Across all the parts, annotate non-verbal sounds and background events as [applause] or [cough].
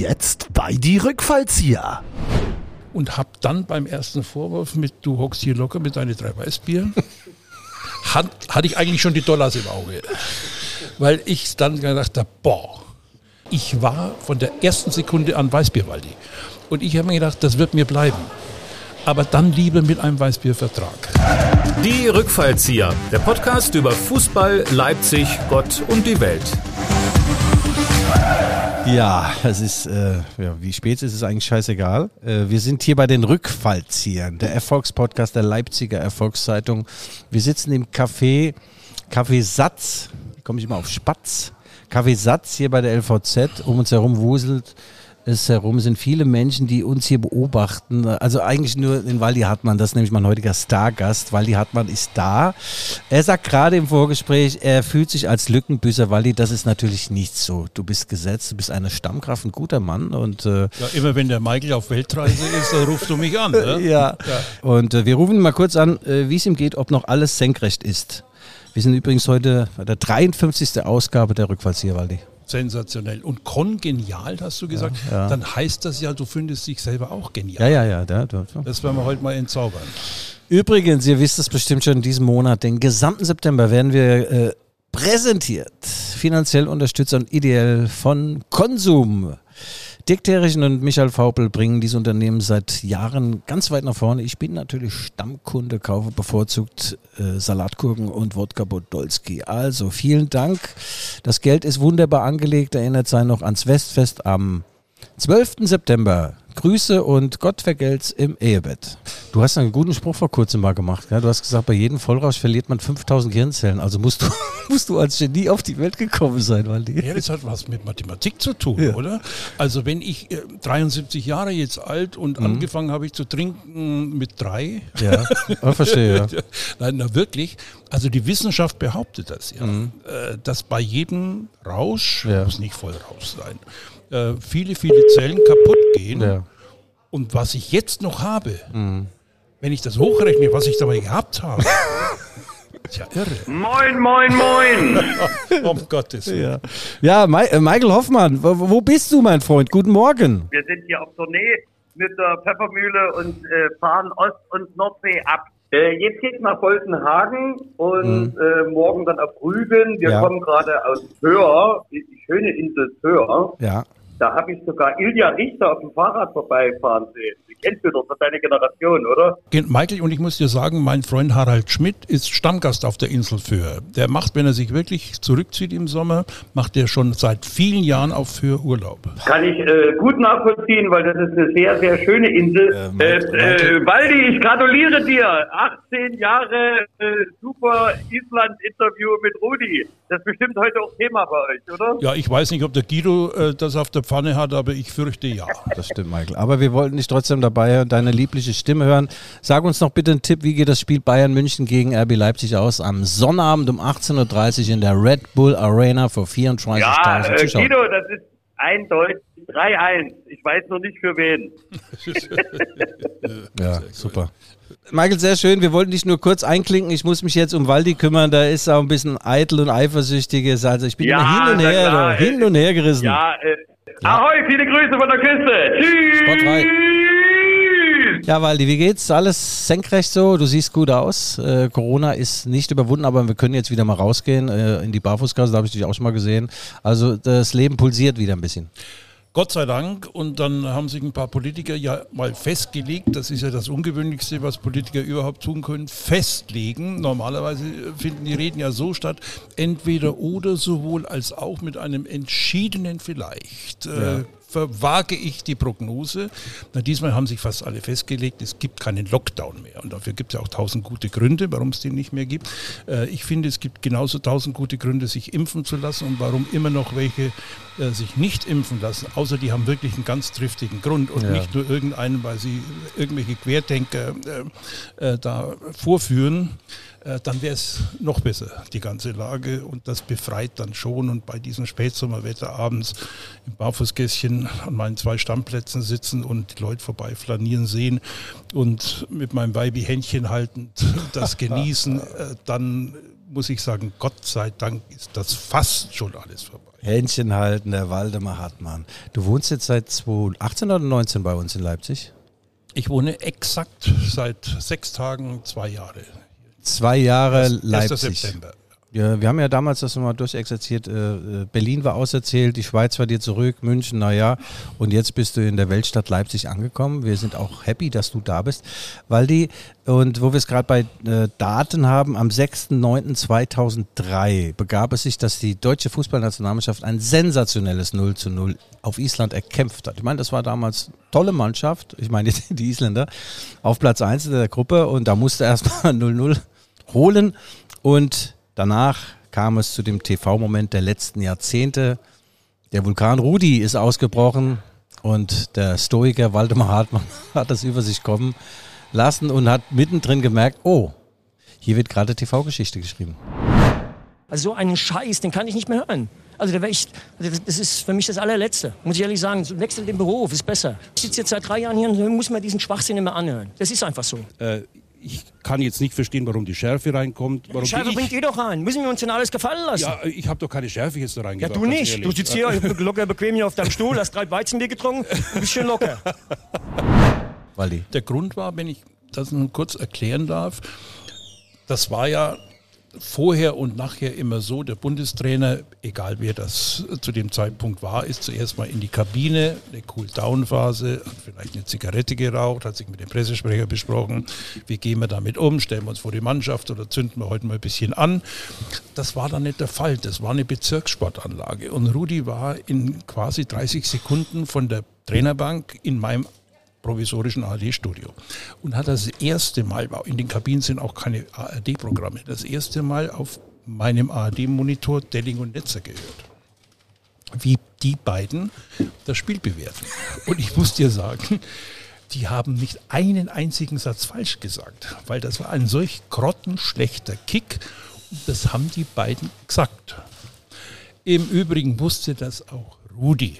jetzt bei die Rückfallzieher. Und hab dann beim ersten Vorwurf mit, du hockst hier locker mit deinen drei Weißbieren, [laughs] hat, hatte ich eigentlich schon die Dollars im Auge. Weil ich dann gedacht habe, boah, ich war von der ersten Sekunde an Weißbierwaldi. Und ich habe mir gedacht, das wird mir bleiben. Aber dann lieber mit einem Weißbiervertrag. Die Rückfallzieher, der Podcast über Fußball, Leipzig, Gott und die Welt. Ja, es ist, äh, ja, wie spät ist es eigentlich scheißegal. Äh, wir sind hier bei den Rückfallziehern, der Erfolgspodcast der Leipziger Erfolgszeitung. Wir sitzen im Café, Café Satz, komme ich immer auf Spatz. Café Satz hier bei der LVZ, um uns herum wuselt es herum sind viele Menschen, die uns hier beobachten. Also eigentlich nur den Waldi Hartmann, das ist nämlich mein heutiger Stargast. Waldi Hartmann ist da. Er sagt gerade im Vorgespräch, er fühlt sich als Lückenbüßer. Waldi, das ist natürlich nicht so. Du bist gesetzt, du bist eine Stammkraft, ein guter Mann. Und, äh, ja, immer wenn der Michael auf Weltreise ist, dann rufst du mich an. Ne? [laughs] ja. ja. Und äh, wir rufen ihn mal kurz an, äh, wie es ihm geht, ob noch alles senkrecht ist. Wir sind übrigens heute bei der 53. Ausgabe der Rückfallzieher, Waldi. Sensationell. Und kongenial, hast du gesagt, ja, ja. dann heißt das ja, du findest dich selber auch genial. Ja, ja, ja. ja. Das werden wir heute mal entzaubern. Übrigens, ihr wisst es bestimmt schon in diesem Monat, den gesamten September werden wir äh, präsentiert, finanziell unterstützt und ideell von Konsum. Dirk Terrichen und Michael Faupel bringen dieses Unternehmen seit Jahren ganz weit nach vorne. Ich bin natürlich Stammkunde, kaufe bevorzugt äh, Salatgurken und Wodka Bodolski. Also vielen Dank. Das Geld ist wunderbar angelegt. Erinnert sein noch ans Westfest am 12. September. Grüße und Gott vergelt's im Ehebett. Du hast einen guten Spruch vor kurzem mal gemacht. Gell? Du hast gesagt, bei jedem Vollrausch verliert man 5000 Gehirnzellen. Also musst du, [laughs] musst du als Genie auf die Welt gekommen sein, Waldi. Ja, das hat was mit Mathematik zu tun, ja. oder? Also wenn ich äh, 73 Jahre jetzt alt und mhm. angefangen habe ich zu trinken mit drei. Ja, oh, [laughs] verstehe. Ja. Nein, na wirklich. Also die Wissenschaft behauptet das ja, mhm. äh, dass bei jedem Rausch, ja. muss nicht Vollrausch sein, äh, viele, viele Zellen kaputt gehen. Ja. Und was ich jetzt noch habe, mhm. wenn ich das hochrechne, was ich dabei gehabt habe. [laughs] ist ja irre. Moin, moin, moin! [laughs] um Gottes Willen. Ja, ja äh, Michael Hoffmann, wo, wo, bist du, mein Freund? Guten Morgen. Wir sind hier auf Tournee mit der Pfeffermühle und äh, fahren Ost- und Nordsee ab. Äh, jetzt geht's nach Boltenhagen und mhm. äh, morgen dann auf Rügen. Wir ja. kommen gerade aus Föhr, die, schöne Insel Föhr. Ja. Da habe ich sogar Ilja Richter auf dem Fahrrad vorbeifahren sehen. Die kennst du doch, ist deine Generation, oder? Michael, und ich muss dir sagen, mein Freund Harald Schmidt ist Stammgast auf der Insel Föhr. Der macht, wenn er sich wirklich zurückzieht im Sommer, macht er schon seit vielen Jahren auf Föhr Urlaub. Kann ich äh, gut nachvollziehen, weil das ist eine sehr, sehr schöne Insel. Äh, äh, äh, Waldi, ich gratuliere dir. 18 Jahre äh, super Island-Interview mit Rudi. Das ist bestimmt heute auch Thema bei euch, oder? Ja, ich weiß nicht, ob der Guido äh, das auf der Pfanne hat, aber ich fürchte ja. Das stimmt, Michael. Aber wir wollten dich trotzdem dabei deine liebliche Stimme hören. Sag uns noch bitte einen Tipp, wie geht das Spiel Bayern München gegen RB Leipzig aus? Am Sonnabend um 18.30 Uhr in der Red Bull Arena vor 34.000 ja, äh, Zuschauern. Guido, das ist eindeutig 3-1. Ich weiß noch nicht für wen. [laughs] [laughs] ja, super. Michael, sehr schön. Wir wollten dich nur kurz einklinken. Ich muss mich jetzt um Waldi kümmern. Da ist auch ein bisschen eitel und eifersüchtiges. Also ich bin ja, immer hin und her, klar, hin und her gerissen. Ja, äh, ja. Ahoi, viele Grüße von der Küste. Tschüss. Sport Ja, Waldi, wie geht's? Alles senkrecht so? Du siehst gut aus. Äh, Corona ist nicht überwunden, aber wir können jetzt wieder mal rausgehen äh, in die Barfußgasse. Da habe ich dich auch schon mal gesehen. Also das Leben pulsiert wieder ein bisschen. Gott sei Dank. Und dann haben sich ein paar Politiker ja mal festgelegt, das ist ja das Ungewöhnlichste, was Politiker überhaupt tun können, festlegen. Normalerweise finden die Reden ja so statt, entweder oder sowohl als auch mit einem entschiedenen Vielleicht. Ja. Verwage ich die Prognose. Na, diesmal haben sich fast alle festgelegt, es gibt keinen Lockdown mehr. Und dafür gibt es ja auch tausend gute Gründe, warum es den nicht mehr gibt. Äh, ich finde, es gibt genauso tausend gute Gründe, sich impfen zu lassen und warum immer noch welche äh, sich nicht impfen lassen, außer die haben wirklich einen ganz triftigen Grund und ja. nicht nur irgendeinen, weil sie irgendwelche Querdenker äh, äh da vorführen. Äh, dann wäre es noch besser, die ganze Lage. Und das befreit dann schon. Und bei diesem Spätsommerwetter abends im Barfußgässchen an meinen zwei Stammplätzen sitzen und die Leute vorbei flanieren sehen und mit meinem Weibi Händchen haltend [laughs] das genießen, äh, dann muss ich sagen, Gott sei Dank ist das fast schon alles vorbei. Händchen halten, der Waldemar Hartmann. Du wohnst jetzt seit 2018 oder 19 bei uns in Leipzig? Ich wohne exakt seit sechs Tagen zwei Jahre. Zwei Jahre 1. Leipzig. September. Ja, wir haben ja damals das nochmal durchexerziert. Äh, äh, Berlin war auserzählt, die Schweiz war dir zurück, München, naja. Und jetzt bist du in der Weltstadt Leipzig angekommen. Wir sind auch happy, dass du da bist. Waldi, und wo wir es gerade bei äh, Daten haben, am 6.9.2003 begab es sich, dass die deutsche Fußballnationalmannschaft ein sensationelles 0 zu 0 auf Island erkämpft hat. Ich meine, das war damals eine tolle Mannschaft. Ich meine, [laughs] die Isländer auf Platz 1 in der Gruppe und da musste erstmal 0-0 [laughs] holen. Und danach kam es zu dem TV-Moment der letzten Jahrzehnte. Der Vulkan Rudi ist ausgebrochen und der Stoiker Waldemar Hartmann [laughs] hat das über sich kommen lassen und hat mittendrin gemerkt, oh, hier wird gerade TV-Geschichte geschrieben. Also so einen Scheiß, den kann ich nicht mehr hören. Also da ich, also das- ist für mich das allerletzte, muss ich ehrlich sagen. So, Wechsel den Beruf, ist besser. Ich sitze jetzt seit drei Jahren hier und muss mir diesen Schwachsinn immer anhören. Das ist einfach so. Äh, ich kann jetzt nicht verstehen, warum die Schärfe reinkommt. Warum ich, bringt ihr doch rein. Müssen wir uns denn alles gefallen lassen? ja, ich habe doch keine Schärfe jetzt da Ja, reingebracht. du ganz nicht. ehrlich. Du sitzt hier locker bequem hier auf deinem Stuhl, hast drei Weizenbier getrunken, du bist schön locker. Der Grund war, wenn ich das nun kurz erklären darf, das war ja vorher und nachher immer so, der Bundestrainer, egal wer das zu dem Zeitpunkt war, ist zuerst mal in die Kabine, eine Cool-Down-Phase, hat vielleicht eine Zigarette geraucht, hat sich mit dem Pressesprecher besprochen, wie gehen wir damit um, stellen wir uns vor die Mannschaft oder zünden wir heute mal ein bisschen an. Das war dann nicht der Fall, das war eine Bezirkssportanlage und Rudi war in quasi 30 Sekunden von der Trainerbank in meinem provisorischen ARD-Studio. Und hat das erste Mal, in den Kabinen sind auch keine ARD-Programme, das erste Mal auf meinem ARD-Monitor Delling und Netzer gehört. Wie die beiden das Spiel bewerten. Und ich muss dir sagen, die haben nicht einen einzigen Satz falsch gesagt, weil das war ein solch grottenschlechter Kick. Und das haben die beiden gesagt. Im Übrigen wusste das auch Rudi.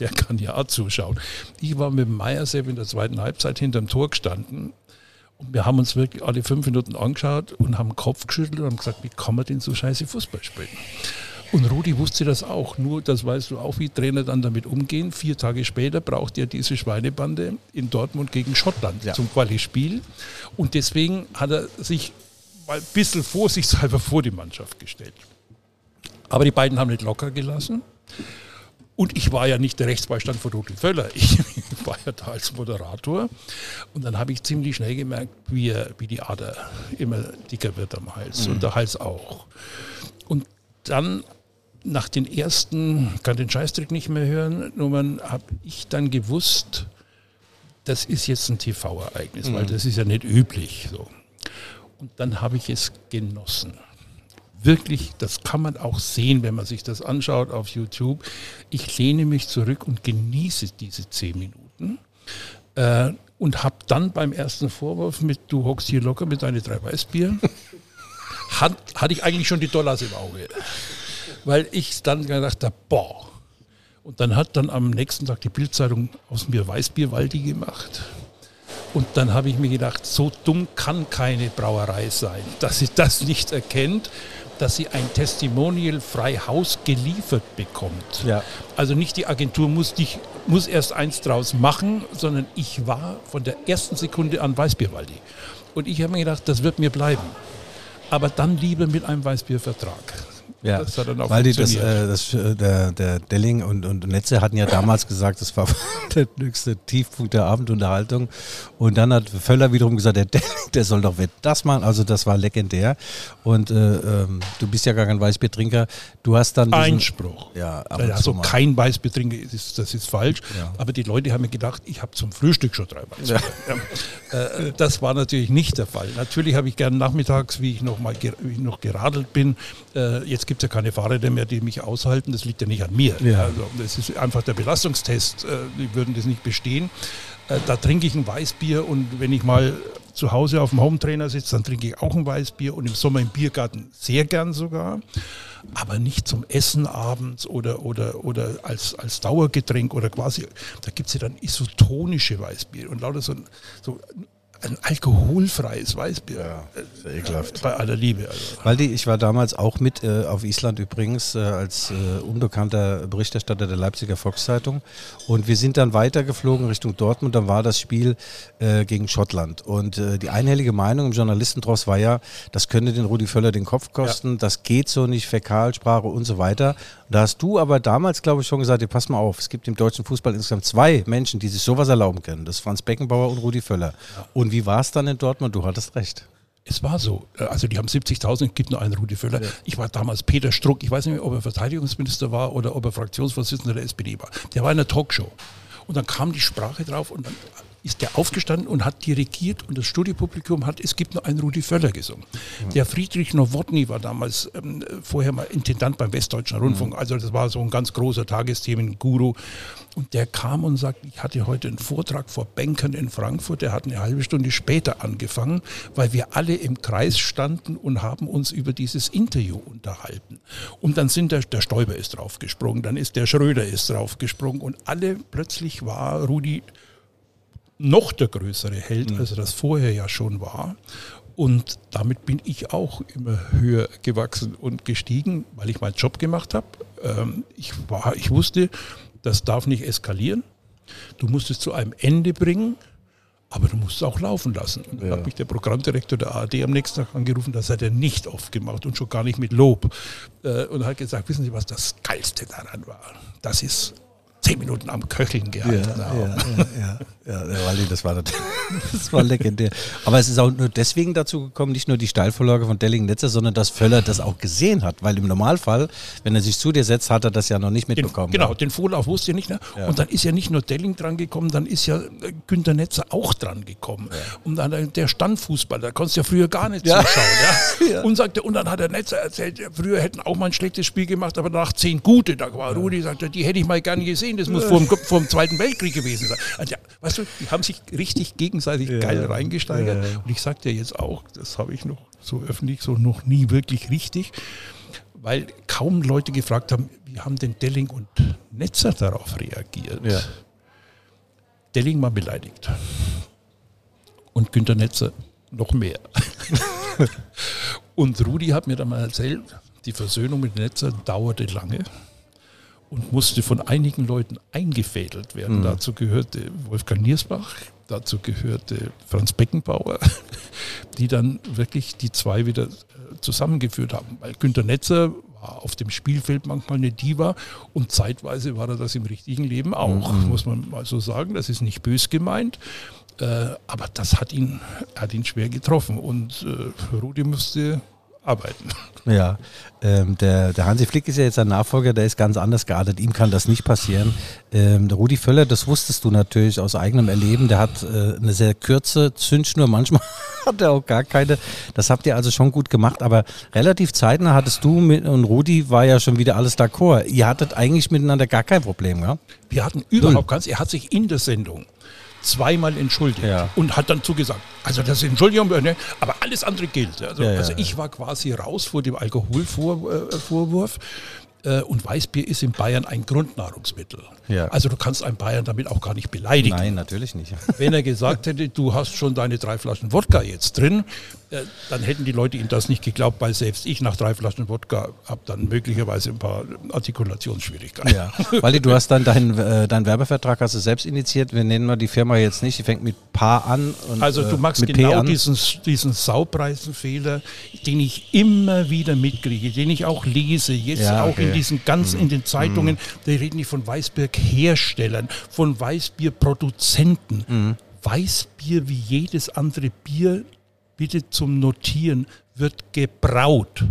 Der [laughs] kann ja auch zuschauen. Ich war mit Meiersepp in der zweiten Halbzeit hinterm Tor gestanden. Und wir haben uns wirklich alle fünf Minuten angeschaut und haben den Kopf geschüttelt und haben gesagt, wie kann man denn so scheiße Fußball spielen? Und Rudi wusste das auch, nur das weißt du auch, wie Trainer dann damit umgehen. Vier Tage später braucht er diese Schweinebande in Dortmund gegen Schottland zum Quali-Spiel. Und deswegen hat er sich mal ein bisschen vorsichtshalber vor die Mannschaft gestellt. Aber die beiden haben nicht locker gelassen. Und ich war ja nicht der Rechtsbeistand von Rudi Völler. Ich [laughs] war ja da als Moderator. Und dann habe ich ziemlich schnell gemerkt, wie, wie die Ader immer dicker wird am Hals und der Hals auch. Und dann nach den ersten, kann den Scheißtrick nicht mehr hören, Nummern, habe ich dann gewusst, das ist jetzt ein TV-Ereignis, weil das ist ja nicht üblich. So. Und dann habe ich es genossen wirklich, das kann man auch sehen, wenn man sich das anschaut auf YouTube. Ich lehne mich zurück und genieße diese zehn Minuten. Äh, und habe dann beim ersten Vorwurf mit, du hockst hier locker mit deinen drei Weißbier, [laughs] hat, hatte ich eigentlich schon die Dollars im Auge. Weil ich dann gedacht habe, boah. Und dann hat dann am nächsten Tag die Bildzeitung aus mir Weißbierwaldi gemacht. Und dann habe ich mir gedacht, so dumm kann keine Brauerei sein, dass sie das nicht erkennt, dass sie ein Testimonial frei Haus geliefert bekommt. Ja. Also nicht die Agentur muss, dich, muss erst eins draus machen, sondern ich war von der ersten Sekunde an Weißbierwaldi. Und ich habe mir gedacht, das wird mir bleiben. Aber dann lieber mit einem Weißbiervertrag. Ja, Das hat dann auch weil die das, äh, das, äh, der, der Delling und, und Netze hatten ja damals [laughs] gesagt, das war [laughs] der höchste Tiefpunkt der Abendunterhaltung. Und dann hat Völler wiederum gesagt, der Delling, der soll doch das machen. Also das war legendär. Und äh, ähm, du bist ja gar kein Weißbiertrinker. Du hast dann diesen- Einspruch. Ja, ab und also mal. kein Weißbiertrinker, das ist, das ist falsch. Ja. Aber die Leute haben mir gedacht, ich habe zum Frühstück schon drei Weißbier. Ja. Äh, das war natürlich nicht der Fall. Natürlich habe ich gern nachmittags, wie ich noch mal wie ich noch geradelt bin. Äh, jetzt gibt es ja keine Fahrräder mehr, die mich aushalten. Das liegt ja nicht an mir. Ja. Also, das ist einfach der Belastungstest. Äh, die würden das nicht bestehen. Äh, da trinke ich ein Weißbier und wenn ich mal zu Hause auf dem Hometrainer sitze, dann trinke ich auch ein Weißbier und im Sommer im Biergarten sehr gern sogar. Aber nicht zum Essen abends oder, oder, oder als, als Dauergetränk oder quasi, da gibt es ja dann isotonische Weißbier und lauter so, so ein alkoholfreies Weißbier. Ja, sehr ekelhaft. Bei aller Liebe. Also. Waldi, ich war damals auch mit äh, auf Island übrigens äh, als äh, unbekannter Berichterstatter der Leipziger Volkszeitung. Und wir sind dann weitergeflogen Richtung Dortmund. Dann war das Spiel äh, gegen Schottland. Und äh, die einhellige Meinung im Journalistentross war ja, das könnte den Rudi Völler den Kopf kosten, ja. das geht so nicht, Fäkalsprache und so weiter. Da hast du aber damals, glaube ich, schon gesagt, ihr pass mal auf, es gibt im deutschen Fußball insgesamt zwei Menschen, die sich sowas erlauben können. Das ist Franz Beckenbauer und Rudi Völler. Ja. Und wie war es dann in Dortmund? Du hattest recht. Es war so. Also die haben 70.000, gibt nur einen Rudi Völler. Ja. Ich war damals Peter Struck, ich weiß nicht mehr, ob er Verteidigungsminister war oder ob er Fraktionsvorsitzender der SPD war. Der war in einer Talkshow. Und dann kam die Sprache drauf und dann ist der aufgestanden und hat dirigiert und das Studiopublikum hat, es gibt nur einen Rudi Völler gesungen. Ja. Der Friedrich Nowotny war damals ähm, vorher mal Intendant beim Westdeutschen Rundfunk, mhm. also das war so ein ganz großer Tagesthemen-Guru und der kam und sagt, ich hatte heute einen Vortrag vor Bankern in Frankfurt, der hat eine halbe Stunde später angefangen, weil wir alle im Kreis standen und haben uns über dieses Interview unterhalten. Und dann sind der, der Stoiber ist draufgesprungen, dann ist der Schröder ist draufgesprungen und alle plötzlich war Rudi noch der größere Held, mhm. als er das vorher ja schon war. Und damit bin ich auch immer höher gewachsen und gestiegen, weil ich meinen Job gemacht habe. Ähm, ich, war, ich wusste, das darf nicht eskalieren. Du musst es zu einem Ende bringen, aber du musst es auch laufen lassen. Und dann ja. hat mich der Programmdirektor der ARD am nächsten Tag angerufen, das hat er nicht oft gemacht und schon gar nicht mit Lob. Äh, und hat gesagt, wissen Sie, was das Geilste daran war? Das ist zehn Minuten am Köcheln gehalten ja, haben. Ja, ja, ja, Waldi, das war, [laughs] das war legendär. Aber es ist auch nur deswegen dazu gekommen, nicht nur die Steilvorlage von Delling Netzer, sondern dass Völler das auch gesehen hat. Weil im Normalfall, wenn er sich zu dir setzt, hat er das ja noch nicht mitbekommen. Den, genau, den Vorlauf wusste er nicht. Ne? Und dann ist ja nicht nur Delling dran gekommen, dann ist ja äh, Günter Netzer auch dran gekommen. Und dann der Standfußball, da konntest du ja früher gar nicht zuschauen. [laughs] Ja? Und, sagte, und dann hat der Netzer erzählt, früher hätten auch mal ein schlechtes Spiel gemacht, aber nach zehn gute, da war Rudi, sagte, die hätte ich mal gerne gesehen gesehen, das muss vor dem, vor dem Zweiten Weltkrieg gewesen sein. Also ja, weißt du, die haben sich richtig gegenseitig ja. geil reingesteigert. Ja. Und ich sage dir jetzt auch, das habe ich noch so öffentlich so noch nie wirklich richtig, weil kaum Leute gefragt haben, wie haben denn Delling und Netzer darauf reagiert. Ja. Delling mal beleidigt. Und Günter Netzer noch mehr. [laughs] und Rudi hat mir dann mal erzählt, die Versöhnung mit Netzer dauerte lange und musste von einigen Leuten eingefädelt werden. Mhm. Dazu gehörte Wolfgang Niersbach, dazu gehörte Franz Beckenbauer, [laughs] die dann wirklich die zwei wieder äh, zusammengeführt haben. Weil Günter Netzer war auf dem Spielfeld manchmal eine Diva und zeitweise war er das im richtigen Leben auch, mhm. muss man mal so sagen. Das ist nicht bös gemeint. Äh, aber das hat ihn, hat ihn schwer getroffen und äh, Rudi musste arbeiten. Ja, ähm, der, der Hansi Flick ist ja jetzt ein Nachfolger, der ist ganz anders geartet. Ihm kann das nicht passieren. Ähm, der Rudi Völler, das wusstest du natürlich aus eigenem Erleben, der hat äh, eine sehr kurze Zündschnur. Manchmal [laughs] hat er auch gar keine. Das habt ihr also schon gut gemacht, aber relativ zeitnah hattest du mit, und Rudi war ja schon wieder alles d'accord. Ihr hattet eigentlich miteinander gar kein Problem, ja? Wir hatten überhaupt keins. Er hat sich in der Sendung zweimal entschuldigt ja. und hat dann zugesagt, also das Entschuldigung, ne, aber alles andere gilt. Also, ja, ja, also ich war quasi raus vor dem Alkoholvorwurf. Äh, und Weißbier ist in Bayern ein Grundnahrungsmittel. Ja. Also du kannst einen Bayern damit auch gar nicht beleidigen. Nein, natürlich nicht. [laughs] Wenn er gesagt hätte, du hast schon deine drei Flaschen Wodka jetzt drin, äh, dann hätten die Leute ihm das nicht geglaubt, weil selbst ich nach drei Flaschen Wodka habe dann möglicherweise ein paar Artikulationsschwierigkeiten. Ja, Waldi, du hast dann deinen äh, dein Werbevertrag hast du selbst initiiert. Wir nennen mal die Firma jetzt nicht, die fängt mit Pa an. Und, also du äh, machst äh, genau diesen, diesen Saupreisenfehler, den ich immer wieder mitkriege, den ich auch lese, jetzt ja, auch in diesen ganz mhm. in den Zeitungen, mhm. da reden die von Weißbierherstellern, von Weißbierproduzenten. Mhm. Weißbier wie jedes andere Bier bitte zum Notieren, wird gebraut.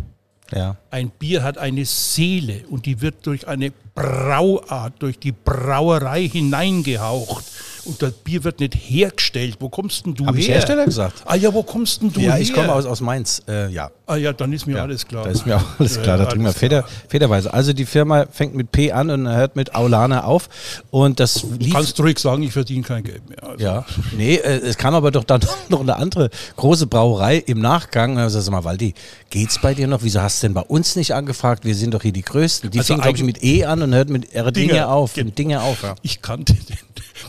Ja. Ein Bier hat eine Seele und die wird durch eine Brauart, durch die Brauerei hineingehaucht und das Bier wird nicht hergestellt. Wo kommst denn du Hab her? Ich Hersteller gesagt? Ah ja, wo kommst denn du ja, her? Ja, ich komme aus, aus Mainz, äh, ja. Ah ja, dann ist mir ja, alles klar. Da ist mir auch [laughs] alles klar, da trinken wir Feder, Federweise. Also die Firma fängt mit P an und hört mit Aulana auf und das lief... Kannst du ruhig sagen, ich verdiene kein Geld mehr. Also. Ja, nee, äh, es kam aber doch dann [laughs] noch eine andere große Brauerei im Nachgang. Also sag mal, Waldi, geht's bei dir noch? Wieso hast du denn bei uns nicht angefragt? Wir sind doch hier die Größten. Die also fing, glaube ich, mit E an und hört mit Erdinger auf. Genau. Dinge auf, ja. Ich kannte den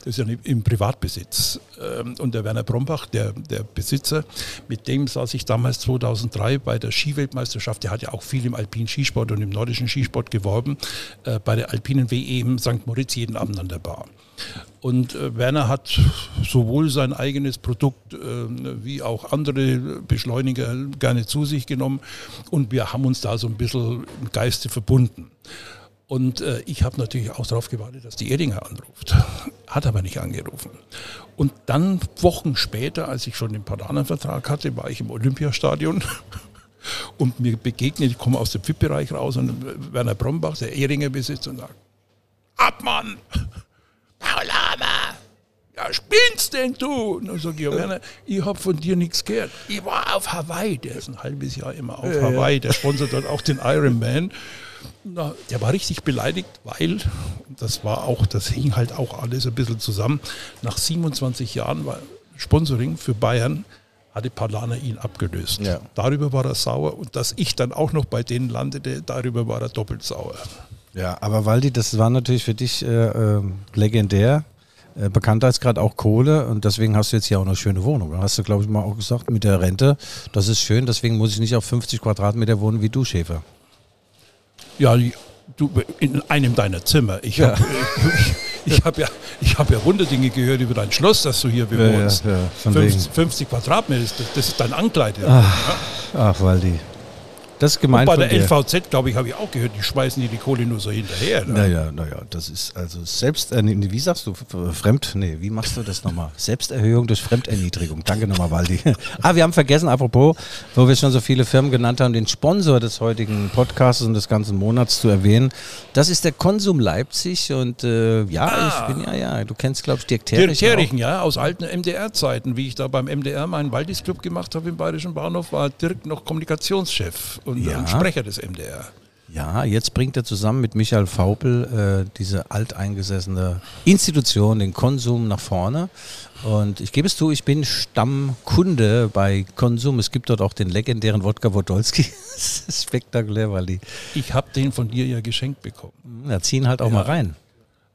Das ist ja im Privatbesitz. Ähm, und der Werner Brombach, der, der Besitzer, mit dem saß ich damals 2003 bei der Skiweltmeisterschaft. Der hat ja auch viel im alpinen Skisport und im nordischen Skisport geworben. Äh, bei der alpinen WM St. Moritz jeden Abend an der Bar. Und äh, Werner hat sowohl sein eigenes Produkt äh, wie auch andere Beschleuniger gerne zu sich genommen. Und wir haben uns da so ein bisschen im Geiste verbunden. Und äh, ich habe natürlich auch darauf gewartet, dass die Edinger anruft. Hat aber nicht angerufen. Und dann Wochen später, als ich schon den Padanenvertrag hatte, war ich im Olympiastadion [laughs] und mir begegnet, ich komme aus dem VIP-Bereich raus und Werner Brombach, der Ehringer Besitzer, und sagt, Abmann, Paulama, ja, spinnst denn du? Und dann sage ich, ja, Werner, ich habe von dir nichts gehört. Ich war auf Hawaii, der ist ein halbes Jahr immer auf Hawaii, der sponsert dort auch den Ironman. Na, der war richtig beleidigt, weil, das war auch, das hing halt auch alles ein bisschen zusammen, nach 27 Jahren war Sponsoring für Bayern, hatte Palana ihn abgelöst. Ja. Darüber war er sauer und dass ich dann auch noch bei denen landete, darüber war er doppelt sauer. Ja, aber Waldi, das war natürlich für dich äh, äh, legendär. Äh, Bekanntheitsgrad auch Kohle und deswegen hast du jetzt hier auch eine schöne Wohnung. Hast du, glaube ich, mal auch gesagt, mit der Rente, das ist schön, deswegen muss ich nicht auf 50 Quadratmeter wohnen wie du, Schäfer. Ja, du in einem deiner Zimmer. Ich habe ich, ich hab ja, ich hab ja Dinge gehört über dein Schloss, das du hier bewohnst. Ja, ja, ja, von 50, 50 Quadratmeter, das, das ist dein Ankleid. Ach, ach Waldi. Das ist gemeint Und bei der. LVZ, glaube ich, habe ich auch gehört, die schmeißen dir die Kohle nur so hinterher. Ne? Naja, naja, das ist also selbst, äh, wie sagst du, Fremd, nee, wie machst du das nochmal? Selbsterhöhung durch Fremderniedrigung. Danke nochmal, Waldi. [laughs] ah, wir haben vergessen, apropos, wo wir schon so viele Firmen genannt haben, den Sponsor des heutigen Podcasts und des ganzen Monats zu erwähnen. Das ist der Konsum Leipzig und äh, ja, ich bin ja, ja, du kennst, glaube ich, Dirk Dirk Terrich. Terrichen, ja, aus alten MDR-Zeiten, wie ich da beim MDR meinen Waldis-Club gemacht habe im Bayerischen Bahnhof, war Dirk noch Kommunikationschef und Ja. ein Sprecher des MDR. Ja, jetzt bringt er zusammen mit Michael Faupel äh, diese alteingesessene Institution, den Konsum, nach vorne. Und ich gebe es zu, ich bin Stammkunde bei Konsum. Es gibt dort auch den legendären Wodka Wodolski. [laughs] das ist spektakulär, weil die Ich habe den von dir ja geschenkt bekommen. da ziehen halt auch Ja. mal rein.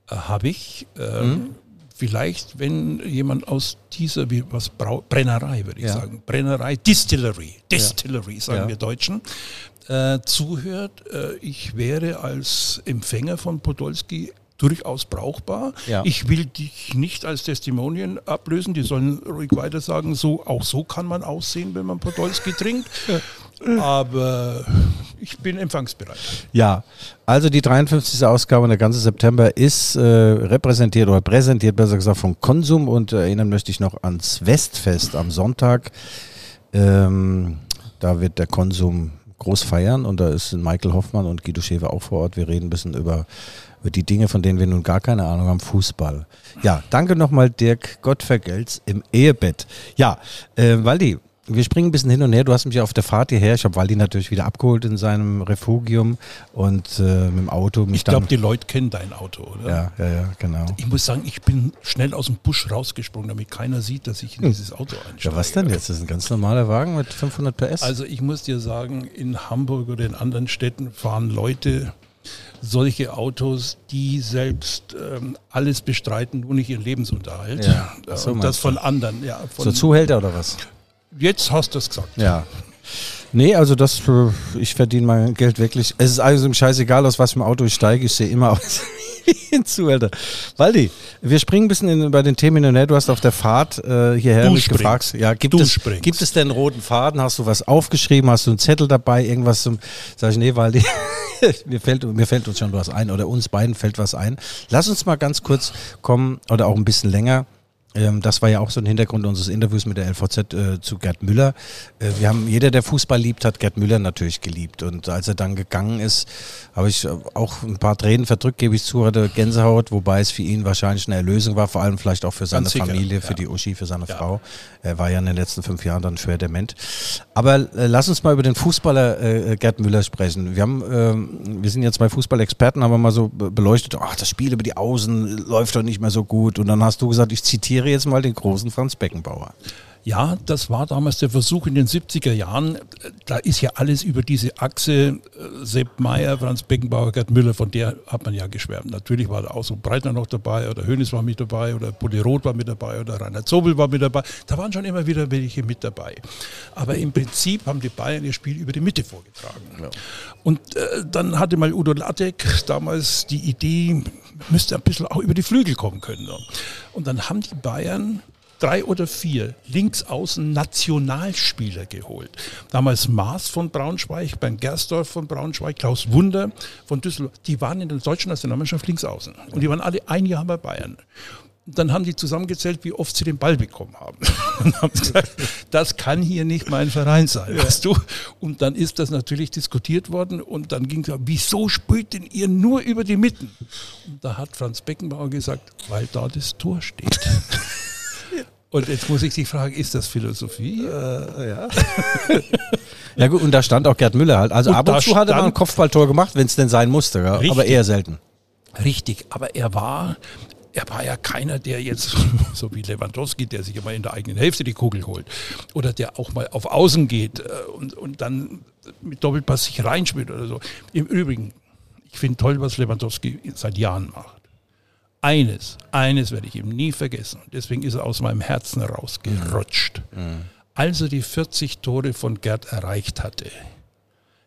Äh, habe ich. Ähm, Vielleicht, wenn jemand aus dieser, wie was, Brau Brennerei, würde ich Ja. sagen, Brennerei, Distillery, Distillery, sagen Ja. wir Deutschen, äh, zuhört, äh, ich wäre als Empfänger von Podolski durchaus brauchbar. Ja. Ich will dich nicht als Testimonien ablösen, die sollen ruhig weiter sagen, so, auch so kann man aussehen, wenn man Podolski trinkt. [laughs] Aber ich bin empfangsbereit. Ja, also die 53. Ausgabe und der ganze September ist äh, repräsentiert oder präsentiert, besser gesagt, von Konsum und erinnern möchte ich noch ans Westfest am Sonntag. Ähm, da wird der Konsum groß feiern und da ist Michael Hoffmann und Guido Schäfer auch vor Ort. Wir reden ein bisschen über, über die Dinge, von denen wir nun gar keine Ahnung haben, Fußball. Ja, danke nochmal Dirk, Gott vergelt's im Ehebett. Ja, äh, Waldi, wir springen ein bisschen hin und her. Du hast mich auf der Fahrt hierher, ich habe Waldi natürlich wieder abgeholt in seinem Refugium und äh, mit dem Auto mich Ich glaube, die Leute kennen dein Auto, oder? Ja, ja, ja, genau. Ich muss sagen, ich bin schnell aus dem Busch rausgesprungen, damit keiner sieht, dass ich in dieses Auto einsteige. Hm. Ja, was denn jetzt? Das ist ein ganz normaler Wagen mit 500 PS. Also ich muss dir sagen, in Hamburg oder in anderen Städten fahren Leute solche Autos, die selbst ähm, alles bestreiten, nur nicht ihren Lebensunterhalt. Ja, so und das von anderen. Ja, von, so Zuhälter oder was? Jetzt hast du es gesagt. Ja. Nee, also das, äh, ich verdiene mein Geld wirklich. Es ist also im Scheißegal, aus was für Auto ich steige, ich sehe immer aus [laughs] wie ein Zuhälter. Waldi, wir springen ein bisschen in, bei den Themen hin und her. Du hast auf der Fahrt äh, hierher Du mich springst. gefragt. Ja, gibt Du es, springst. gibt es denn einen roten Faden? Hast du was aufgeschrieben? Hast du einen Zettel dabei? Irgendwas zum, sag ich, nee, Waldi, [laughs] mir fällt, mir fällt uns schon was ein oder uns beiden fällt was ein. Lass uns mal ganz kurz kommen oder auch ein bisschen länger. Ähm, das war ja auch so ein Hintergrund unseres Interviews mit der LVZ äh, zu Gerd Müller. Äh, wir haben, jeder, der Fußball liebt, hat Gerd Müller natürlich geliebt. Und als er dann gegangen ist, habe ich äh, auch ein paar Tränen verdrückt, gebe ich zu, hatte Gänsehaut, wobei es für ihn wahrscheinlich eine Erlösung war, vor allem vielleicht auch für seine sicher, Familie, für ja. die Uschi, für seine Frau. Er war ja in den letzten fünf Jahren dann schwer dement. Aber äh, lass uns mal über den Fußballer äh, Gerd Müller sprechen. Wir haben, ähm, wir sind ja zwei Fußballexperten, haben wir mal so be- beleuchtet, ach, das Spiel über die Außen läuft doch nicht mehr so gut. Und dann hast du gesagt, ich zitiere jetzt mal den großen Franz Beckenbauer. Ja, das war damals der Versuch in den 70er Jahren. Da ist ja alles über diese Achse äh, Sepp Meyer, Franz Beckenbauer, Gerd Müller, von der hat man ja geschwärmt. Natürlich war da auch so Breitner noch dabei oder Hönes war mit dabei oder Bulli Roth war mit dabei oder Rainer Zobel war mit dabei. Da waren schon immer wieder welche mit dabei. Aber im Prinzip haben die Bayern ihr Spiel über die Mitte vorgetragen. Ja. Und äh, dann hatte mal Udo Lattek damals die Idee, müsste ein bisschen auch über die Flügel kommen können. Und dann haben die Bayern drei oder vier linksaußen Nationalspieler geholt. Damals Maas von Braunschweig, Ben Gersdorf von Braunschweig, Klaus Wunder von Düsseldorf. Die waren in der deutschen Nationalmannschaft linksaußen. Und die waren alle ein Jahr bei Bayern. Dann haben die zusammengezählt, wie oft sie den Ball bekommen haben. [laughs] Und haben gesagt, das kann hier nicht mein Verein sein, ja. weißt du? Und dann ist das natürlich diskutiert worden und dann ging es, wieso spielt denn ihr nur über die Mitten? Und da hat Franz Beckenbauer gesagt, weil da das Tor steht. [laughs] Und jetzt muss ich dich fragen, ist das Philosophie? Äh, ja. [laughs] ja gut, und da stand auch Gerd Müller halt. Also und ab und zu hat er mal ein Kopfballtor gemacht, wenn es denn sein musste, ja? aber eher selten. Richtig, aber er war, er war ja keiner, der jetzt, [laughs] so wie Lewandowski, der sich immer in der eigenen Hälfte die Kugel holt. Oder der auch mal auf Außen geht äh, und, und dann mit Doppelpass sich reinspielt oder so. Im Übrigen, ich finde toll, was Lewandowski seit Jahren macht. Eines, eines werde ich ihm nie vergessen. Deswegen ist er aus meinem Herzen rausgerutscht. Mhm. Als er die 40 Tore von Gerd erreicht hatte,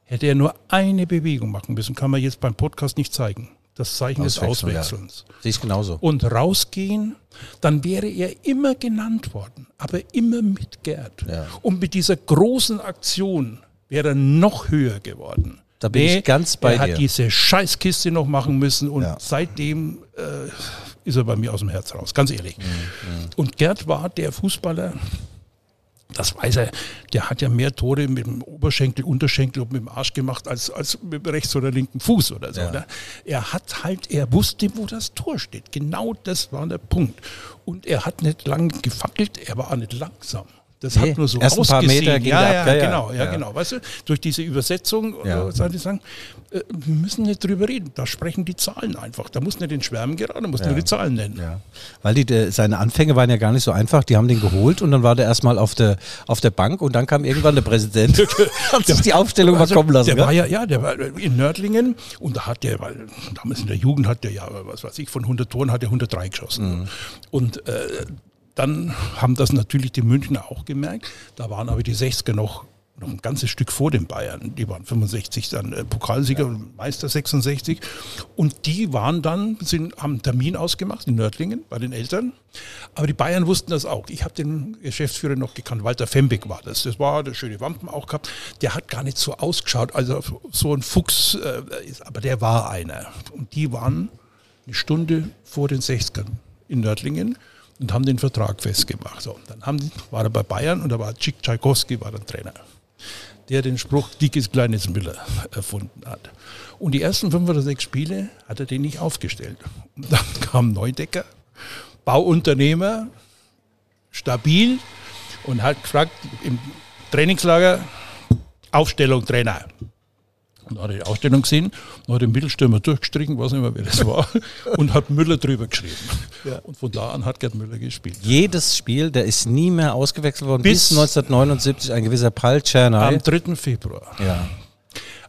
hätte er nur eine Bewegung machen müssen. Kann man jetzt beim Podcast nicht zeigen. Das Zeichen des Auswechselns. Ja. Siehst genauso. Und rausgehen, dann wäre er immer genannt worden, aber immer mit Gerd. Ja. Und mit dieser großen Aktion wäre er noch höher geworden. Da bin nee, ich ganz bei er dir. Er hat diese Scheißkiste noch machen müssen und ja. seitdem äh, ist er bei mir aus dem Herz raus, ganz ehrlich. Mhm, mhm. Und Gerd war der Fußballer, das weiß er, der hat ja mehr Tore mit dem Oberschenkel, Unterschenkel und mit dem Arsch gemacht als, als mit dem rechts oder linken Fuß oder so. Ja. Ne? Er hat halt, er wusste, wo das Tor steht. Genau das war der Punkt. Und er hat nicht lang gefackelt, er war auch nicht langsam. Das nee, hat nur so erst ein paar Meter ging ja, ja, ja, genau, ja, ja, genau. Weißt du, durch diese Übersetzung, ja. äh, sagen, sagen, äh, wir müssen nicht drüber reden. Da sprechen die Zahlen einfach. Da muss nicht den Schwärmen gerade, muss ja. nur die Zahlen nennen. Ja. Weil die, de, seine Anfänge waren ja gar nicht so einfach. Die haben den geholt und dann war der erstmal auf der, auf der Bank und dann kam irgendwann der Präsident [laughs] und sich die Aufstellung also, mal kommen lassen. Der gell? war ja, ja, der war in Nördlingen und da hat der, weil damals in der Jugend hat der ja, was weiß ich, von 100 Toren hat er 103 geschossen. Mhm. Und äh, dann haben das natürlich die Münchner auch gemerkt. Da waren aber die 60er noch, noch ein ganzes Stück vor den Bayern. Die waren 65 dann äh, Pokalsieger und ja. Meister 66. Und die waren dann, sind, haben einen Termin ausgemacht in Nördlingen bei den Eltern. Aber die Bayern wussten das auch. Ich habe den Geschäftsführer noch gekannt. Walter Fembeck war das. Das war der schöne Wampen auch gehabt. Der hat gar nicht so ausgeschaut, also so ein Fuchs, äh, aber der war einer. Und die waren eine Stunde vor den 60ern in Nördlingen und haben den Vertrag festgemacht. So, dann haben die, war er bei Bayern und da war Chick Tchaikovsky war der Trainer, der den Spruch dickes kleines Müller erfunden hat. Und die ersten fünf oder sechs Spiele hat er den nicht aufgestellt. Und dann [laughs] kam Neudecker, Bauunternehmer, stabil und hat gefragt im Trainingslager Aufstellung Trainer. Und hat die Ausstellung gesehen, dann hat den Mittelstürmer durchgestrichen, weiß nicht mehr, wer das war, [laughs] und hat Müller drüber geschrieben. Ja. Und von da an hat Gerd Müller gespielt. Jedes Spiel, der ist nie mehr ausgewechselt worden, bis, bis 1979 ein gewisser Paul Czernay. Am 3. Februar. Ja.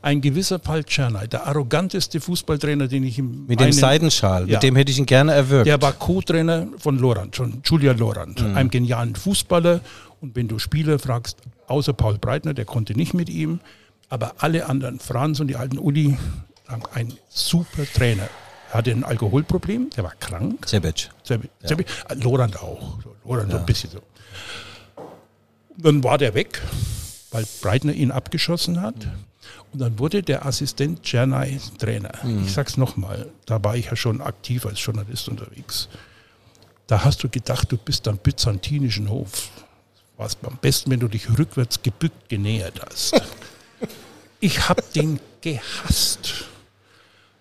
Ein gewisser Paul Czernay, der arroganteste Fußballtrainer, den ich im Mit dem Seidenschal, ja. mit dem hätte ich ihn gerne erwürgt. Der war Co-Trainer von Lorand, von Julia Lorand, mhm. einem genialen Fußballer. Und wenn du Spieler fragst, außer Paul Breitner, der konnte nicht mit ihm, aber alle anderen, Franz und die alten Uli, haben ein super Trainer. Er hatte ein Alkoholproblem, der war krank. Zebic. Zebic. Ja. Zebic. Äh, Lorand auch. Lorand ja. so ein bisschen so. Dann war der weg, weil Breitner ihn abgeschossen hat. Und dann wurde der Assistent Czernay Trainer. Mhm. Ich sag's nochmal, da war ich ja schon aktiv als Journalist unterwegs. Da hast du gedacht, du bist am byzantinischen Hof. War es am besten, wenn du dich rückwärts gebückt genähert hast. [laughs] Ich habe den gehasst.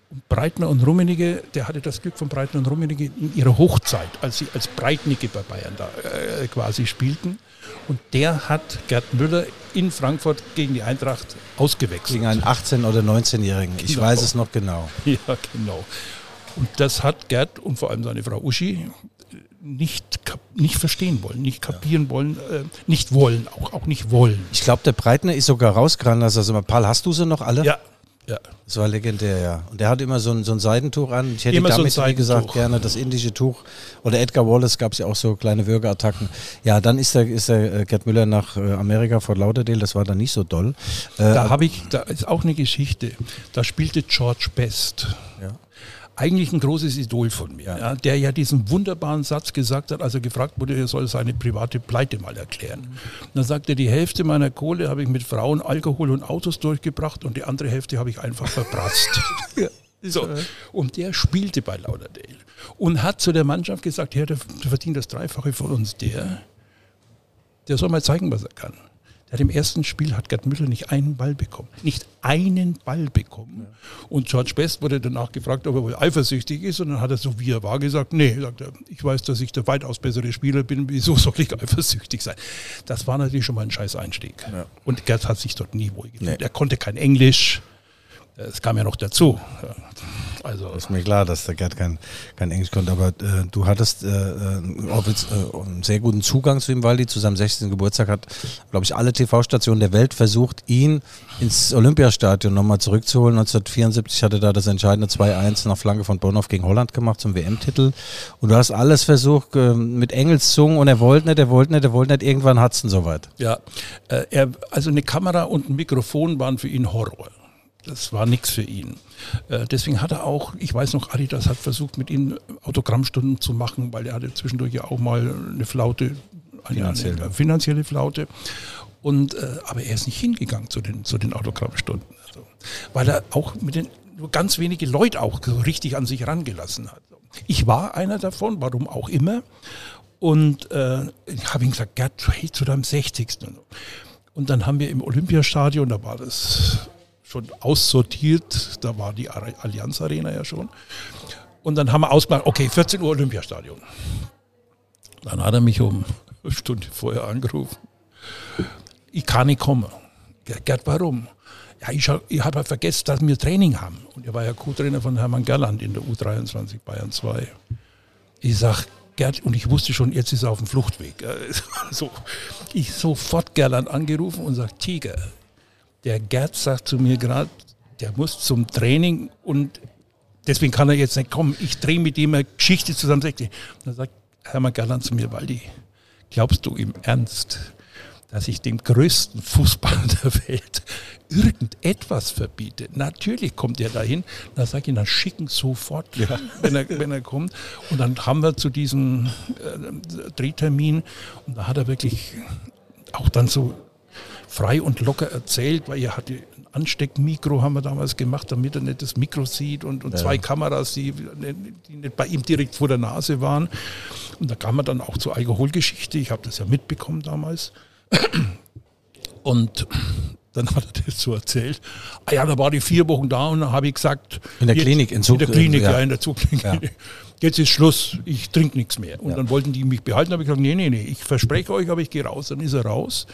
Und Breitner und Rummenigge, der hatte das Glück von Breitner und Rummenigge in ihrer Hochzeit, als sie als Breitnicke bei Bayern da äh, quasi spielten. Und der hat Gerd Müller in Frankfurt gegen die Eintracht ausgewechselt. Gegen einen 18- oder 19-Jährigen. Ich genau. weiß es noch genau. [laughs] Ja, genau. Und das hat Gerd und vor allem seine Frau Uschi nicht nicht verstehen wollen, nicht kapieren wollen, äh, nicht wollen, auch, auch nicht wollen. Ich glaube, der Breitner ist sogar rausgerannt. Also, Paul, hast du sie noch alle? Ja, ja. Das war legendär, ja. Und der hat immer so ein, so ein Seidentuch an. Ich hätte Immer so ein damit, wie Seidentuch. gesagt, gerne das indische Tuch. Oder Edgar Wallace gab es ja auch so kleine Würgeattacken. Ja, dann ist der, ist der äh, Gerd Müller nach äh, Amerika, Fort Lauderdale. Das war dann nicht so doll. Äh, Da habe ich, da ist auch eine Geschichte. Da spielte George Best. Ja. Eigentlich ein großes Idol von mir, ja. der ja diesen wunderbaren Satz gesagt hat, als er gefragt wurde, er soll seine private Pleite mal erklären. Und dann sagte er, die Hälfte meiner Kohle habe ich mit Frauen, Alkohol und Autos durchgebracht und die andere Hälfte habe ich einfach verprasst. [laughs] So. Und der spielte bei Lauderdale und hat zu der Mannschaft gesagt, der, der verdient das Dreifache von uns, der, der soll mal zeigen, was er kann. Hat im ersten Spiel hat Gerd Müller nicht einen Ball bekommen. Nicht einen Ball bekommen. Und George Best wurde danach gefragt, ob er wohl eifersüchtig ist. Und dann hat er so, wie er war, gesagt, nee, sagt er, ich weiß, dass ich der weitaus bessere Spieler bin. Wieso soll ich eifersüchtig sein? Das war natürlich schon mal ein scheiß Einstieg. Und Gerd hat sich dort nie wohl gefühlt. Nee. Er konnte kein Englisch. Es kam ja noch dazu. Ja. Also, Ist mir klar, dass der Gerd kein, kein Englisch konnte, aber äh, du hattest äh, äh, Orwitz, äh, einen sehr guten Zugang zu ihm, Waldi. Zu seinem 16. Geburtstag hat, glaube ich, alle TV-Stationen der Welt versucht, ihn ins Olympiastadion nochmal zurückzuholen. 1974 hatte er da das entscheidende 2-1 nach Flanke von Bonhoff gegen Holland gemacht zum WM-Titel. Und du hast alles versucht äh, mit Engelszungen und er wollte nicht, er wollte nicht, er wollte nicht. Irgendwann hat es ihn soweit. Ja, äh, er, also eine Kamera und ein Mikrofon waren für ihn Horror. Das war nichts für ihn. Äh, deswegen hat er auch, ich weiß noch, Adidas hat versucht, mit ihm Autogrammstunden zu machen, weil er hatte zwischendurch ja auch mal eine Flaute, eine Finanziell, eine finanzielle Flaute. Und, äh, aber er ist nicht hingegangen zu den, zu den Autogrammstunden. Also, weil er auch mit den, nur ganz wenige Leute auch so richtig an sich rangelassen hat. Ich war einer davon, warum auch immer. Und äh, ich habe ihm gesagt, Gerd, hey, zu deinem 60. Und dann haben wir im Olympiastadion, da war das schon aussortiert, da war die Allianz Arena ja schon. Und dann haben wir ausgemacht, okay, 14 Uhr Olympiastadion. Dann hat er mich um eine Stunde vorher angerufen. Ich kann nicht kommen. Gerd, warum? Ja, ich, ich habe vergessen, dass wir Training haben. Und er war ja Co-Trainer von Hermann Gerland in der U23 Bayern 2. Ich sag, Gerd, und ich wusste schon, jetzt ist er auf dem Fluchtweg. [laughs] So, ich sofort Gerland angerufen und sag, Tiger, der Gerd sagt zu mir gerade, der muss zum Training und deswegen kann er jetzt nicht kommen. Ich drehe mit ihm eine Geschichte zusammen. Und dann sagt Hermann Gerland zu mir, Waldi, glaubst du im Ernst, dass ich dem größten Fußballer [laughs] der Welt irgendetwas verbiete? Natürlich kommt er dahin. Dann sage ich dann schicken sofort, wenn, er, wenn er kommt. Und dann haben wir zu diesem äh, Drehtermin und da hat er wirklich auch dann so frei und locker erzählt, weil er hatte ein Ansteckmikro, haben wir damals gemacht, damit er nicht das Mikro sieht und, und zwei Kameras, die, die nicht bei ihm direkt vor der Nase waren. Und da kam er dann auch zur Alkoholgeschichte. Ich habe das ja mitbekommen damals. Und dann hat er das so erzählt. Ah ja, da war die vier Wochen da und dann habe ich gesagt. In der Klinik, in in Zug- der Klinik, ja. ja, in der Zugklinik. Ja. [laughs] Jetzt ist Schluss, ich trinke nichts mehr. Und Ja. dann wollten die mich behalten, habe ich gesagt, nee, nee, nee, ich verspreche euch, aber ich gehe raus. Dann ist er raus.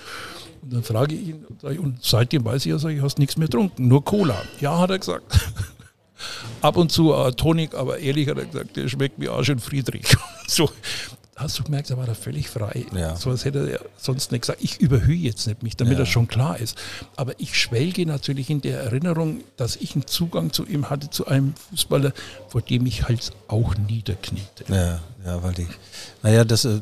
Und dann frage ich ihn, und seitdem weiß ich, also, ich hast nichts mehr getrunken, nur Cola. Ja, hat er gesagt. [laughs] Ab und zu äh, Tonic, aber ehrlich hat er gesagt, der schmeckt wie Arsch und Friedrich. [laughs] so, hast du gemerkt, da war er völlig frei. Ja. So als hätte er sonst nicht gesagt. Ich überhöhe jetzt nicht mich, damit Ja. das schon klar ist. Aber ich schwelge natürlich in der Erinnerung, dass ich einen Zugang zu ihm hatte, zu einem Fußballer, vor dem ich halt auch niederkniete. Ja, ja, weil die. Naja, das äh,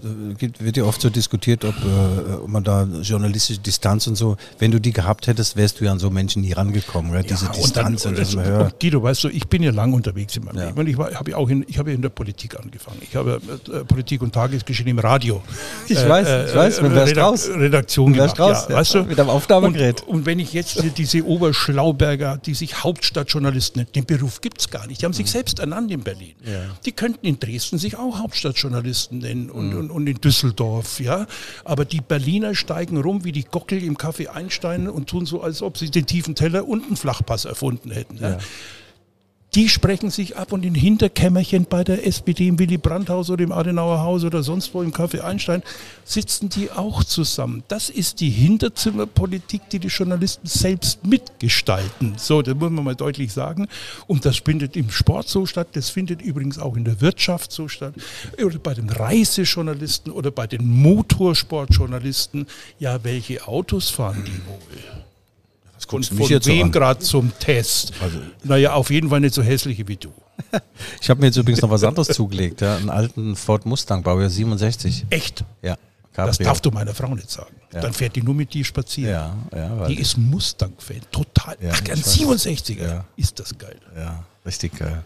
wird ja oft so diskutiert, ob, äh, ob man da journalistische Distanz und so, wenn du die gehabt hättest, wärst du ja an so Menschen nie rangekommen, gell? diese Ja, Distanz. Und, Und, dann, und, hört. und Guido, weißt du, ich bin ja lang unterwegs in meinem Ja. Leben. Und ich habe ja auch in, ich habe ja in der Politik angefangen. Ich habe äh, Politik und Tagesgeschehen im Radio. [laughs] äh, Ich weiß, ich weiß, du wärst raus. Redaktion wärst gemacht, raus, ja, weißt du? mit einem Aufnahmegerät. Und, und wenn ich jetzt diese Oberschlauberger, die sich Hauptstadtjournalisten nennen, den Beruf gibt es gar nicht. Die haben Mhm. sich selbst ernannt in Berlin. Die könnten in Dresden sich auch Hauptstadtjournalisten nennen und, Mhm. und, und in Düsseldorf, ja. Aber die Berliner steigen rum wie die Gockel im Café Einstein und tun so, als ob sie den tiefen Teller und einen Flachpass erfunden hätten. Ja. Die sprechen sich ab und in Hinterkämmerchen bei der SPD im Willy Brandt-Haus oder im Adenauer Haus oder sonst wo im Café Einstein sitzen die auch zusammen. Das ist die Hinterzimmerpolitik, die die Journalisten selbst mitgestalten. So, das muss man mal deutlich sagen. Und das findet im Sport so statt, das findet übrigens auch in der Wirtschaft so statt. Oder bei den Reisejournalisten oder bei den Motorsportjournalisten. Ja, welche Autos fahren die wohl? Das Und guckst du von mich jetzt wem gerade zum Test? naja, auf jeden Fall nicht so hässliche wie du. [laughs] Ich habe mir jetzt übrigens noch was anderes zugelegt, ja, einen alten Ford Mustang, Baujahr 67. Echt? Ja, Das Cabrio. darfst du meiner Frau nicht sagen. Ja. Dann fährt die nur mit dir spazieren. Ja, ja, Die ist Mustang-Fan. Total. Ja, Ach, ein weiß. 67er. Ja. Ist das geil. Ja, richtig geil.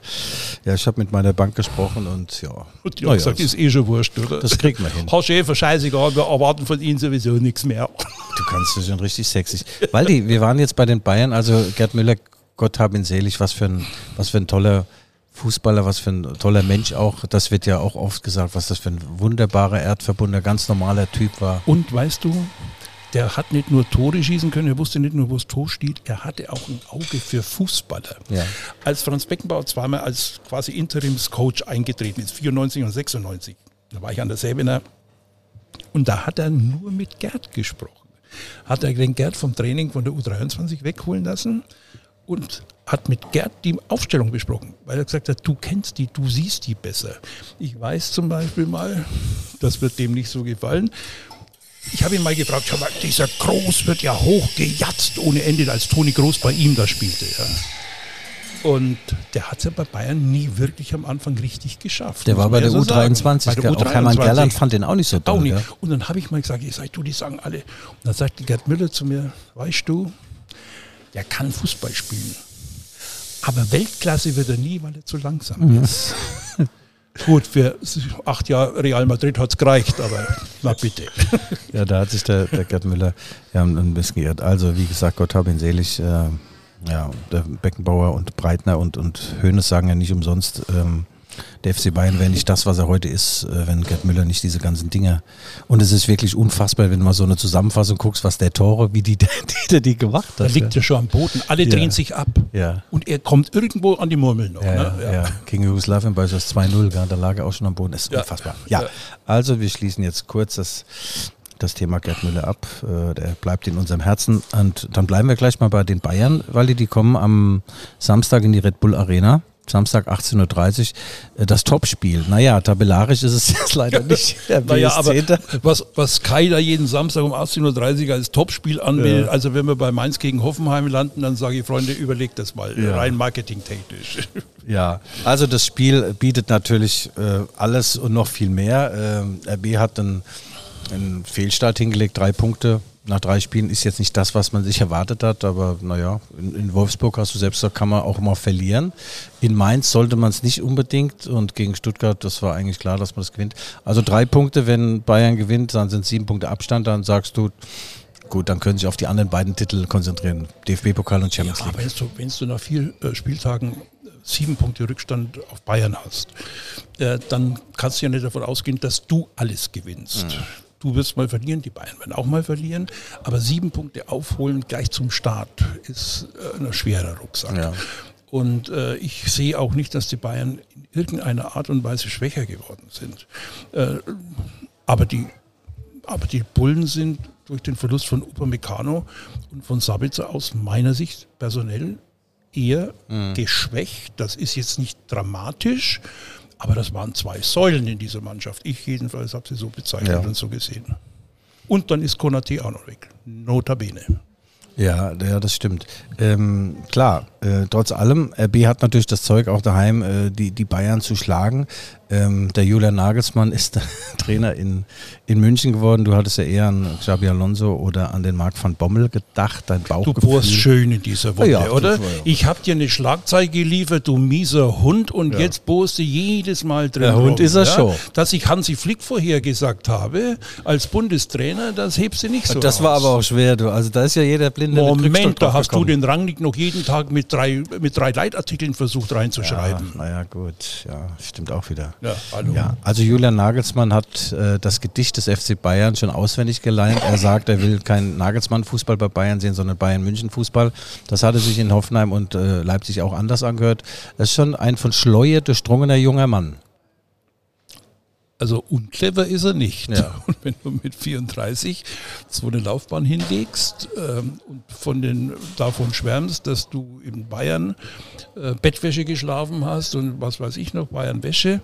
Ja, ich habe mit meiner Bank gesprochen und ja. Und die haben ja, gesagt, das- ist eh schon wurscht, oder? das kriegt man hin. Herr Schäfer, scheißegal, wir erwarten von Ihnen sowieso nichts mehr. Du kannst das schon richtig sexy. Waldi, wir waren jetzt bei den Bayern, also Gerd Müller, Gott hab ihn selig, was für ein, was für ein toller Fußballer, was für ein toller Mensch auch. Das wird ja auch oft gesagt, was das für ein wunderbarer, erdverbundener, ganz normaler Typ war. Und weißt du, der hat nicht nur Tore schießen können, er wusste nicht nur, wo das Tor steht, er hatte auch ein Auge für Fußballer. Ja. Als Franz Beckenbauer zweimal als quasi Interimscoach eingetreten ist, 94 und 96, da war ich an der Säbener und da hat er nur mit Gerd gesprochen. Hat er den Gerd vom Training von der U23 wegholen lassen und hat mit Gerd die Aufstellung besprochen, weil er gesagt hat, du kennst die, du siehst die besser. Ich weiß zum Beispiel mal, das wird dem nicht so gefallen, ich habe ihn mal gefragt, schau mal, dieser Groß wird ja hochgejatzt ohne Ende, als Toni Groß bei ihm da spielte. Ja. Und der hat es ja bei Bayern nie wirklich am Anfang richtig geschafft. Der war bei der ja so sagen. U23. Bei der gell? Auch Hermann U23. Gerland fand den auch nicht so toll. nicht. gell? Und dann habe ich mal gesagt, ich sag, du, die sagen alle. Und dann sagte Gerd Müller zu mir, weißt du, der kann Fußball spielen. Aber Weltklasse wird er nie, weil er zu langsam ist. [laughs] Gut, für acht Jahre Real Madrid hat es gereicht, aber na bitte. [laughs] Ja, da hat sich der, der Gerd Müller ja, ein bisschen geirrt. Also, wie gesagt, Gott hab ihn selig. Äh, ja, der Beckenbauer und Breitner und, und Hoeneß sagen ja nicht umsonst, ähm, der FC Bayern wäre nicht das, was er heute ist, äh, wenn Gerd Müller nicht diese ganzen Dinge. Und es ist wirklich unfassbar, wenn du mal so eine Zusammenfassung guckst, was der Tore, wie die, [laughs] die, die, die gemacht hat. Da liegt ja. er schon am Boden. Alle Ja. drehen sich ab. Ja. Und er kommt irgendwo an die Murmel noch. Ja, ne? ja, ja. Gegen Jugoslawien bei das 2-0, gell, da lag er auch schon am Boden. Das ist unfassbar. Ja, also wir schließen jetzt kurz das, das Thema Gerd Müller ab. Äh, Der bleibt in unserem Herzen. Und dann bleiben wir gleich mal bei den Bayern, weil die kommen am Samstag in die Red Bull Arena. Samstag 18.30 Uhr. Äh, Das Topspiel. Naja, tabellarisch ist es [laughs] jetzt leider nicht. [laughs] Der Naja, aber was, was Kai da jeden Samstag um 18.30 Uhr als Topspiel anmeldet, also wenn wir bei Mainz gegen Hoffenheim landen, dann sage ich, Freunde, überlegt das mal, Ja. rein marketingtechnisch. [laughs] Ja, also das Spiel bietet natürlich äh, alles und noch viel mehr. Ähm, RB hat einen, einen Fehlstart hingelegt, drei Punkte nach drei Spielen ist jetzt nicht das, was man sich erwartet hat, aber naja, in, in Wolfsburg hast du selbst gesagt, kann man auch mal verlieren. In Mainz sollte man es nicht unbedingt und gegen Stuttgart, das war eigentlich klar, dass man das gewinnt. Also drei Punkte, wenn Bayern gewinnt, dann sind sieben Punkte Abstand, dann sagst du, gut, dann können sich auf die anderen beiden Titel konzentrieren, DFB-Pokal und Champions Ja, League. aber wenn du, wenn du nach vier äh, Spieltagen äh, sieben Punkte Rückstand auf Bayern hast, äh, dann kannst du ja nicht davon ausgehen, dass du alles gewinnst. Du wirst mal verlieren, die Bayern werden auch mal verlieren, aber sieben Punkte aufholen gleich zum Start ist äh, ein schwerer Rucksack. Ja. Und äh, ich sehe auch nicht, dass die Bayern in irgendeiner Art und Weise schwächer geworden sind. Äh, aber die aber die Bullen sind durch den Verlust von Upamecano und von Sabitzer aus meiner Sicht personell eher geschwächt. Das ist jetzt nicht dramatisch, aber das waren zwei Säulen in dieser Mannschaft. Ich jedenfalls habe sie so bezeichnet Ja. und so gesehen. Und dann ist Konate auch noch weg. Notabene. Ja, ja, das stimmt. Ähm, klar, äh, trotz allem, RB hat natürlich das Zeug auch daheim, äh, die, die Bayern zu schlagen. Ähm, der Julian Nagelsmann ist [laughs] Trainer in, in München geworden. Du hattest ja eher an Xabi Alonso oder an den Marc van Bommel gedacht, dein Du Bauchgefühl. bohrst schön in dieser Woche, Ja, ja, oder? war ja. Ich habe dir eine Schlagzeile geliefert, du mieser Hund, und jetzt bohrst du jedes Mal drin. Der Hund rum, ist er schon. Dass ich Hansi Flick vorhergesagt habe als Bundestrainer, das hebst du nicht so das war raus. aber auch schwer, du. Also da ist ja jeder Blinde Moment, da hast du gekommen. den Rangnick noch jeden Tag mit drei, mit drei Leitartikeln versucht reinzuschreiben. Ja, naja, gut, ja, stimmt auch wieder. Ja, hallo. Ja, also Julian Nagelsmann hat äh, das Gedicht des FC Bayern schon auswendig gelernt. Er sagt, er will keinen Nagelsmann-Fußball bei Bayern sehen, sondern Bayern-München-Fußball. Das hatte sich in Hoffenheim und äh, Leipzig auch anders angehört. Er ist schon ein von Schleue durchdrungener junger Mann. Also unclever ist er nicht. Ja. [laughs] Und wenn du mit 34 so eine Laufbahn hinlegst ähm, und von den, davon schwärmst, dass du in Bayern äh, Bettwäsche geschlafen hast und was weiß ich noch, Bayern Wäsche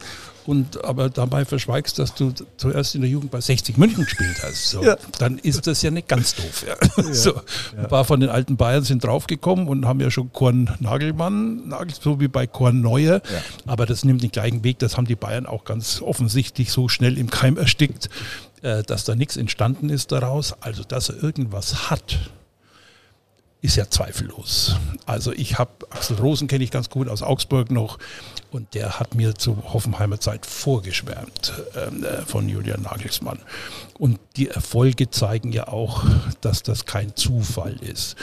und aber dabei verschweigst, dass du zuerst in der Jugend bei 60 München gespielt hast, so, dann ist das ja nicht ganz doof. Ja. [laughs] so, Ein paar von den alten Bayern sind draufgekommen und haben ja schon Korn Nagelmann, Nagel, so wie bei Korn Neuer, aber das nimmt den gleichen Weg, das haben die Bayern auch ganz offensichtlich so schnell im Keim erstickt, äh, dass da nichts entstanden ist daraus. Also, dass er irgendwas hat, ist ja zweifellos. Also ich habe Axel Rosen kenne ich ganz gut aus Augsburg noch und der hat mir zur Hoffenheimer Zeit vorgeschwärmt ähm, äh, von Julian Nagelsmann. Und die Erfolge zeigen ja auch, dass das kein Zufall ist.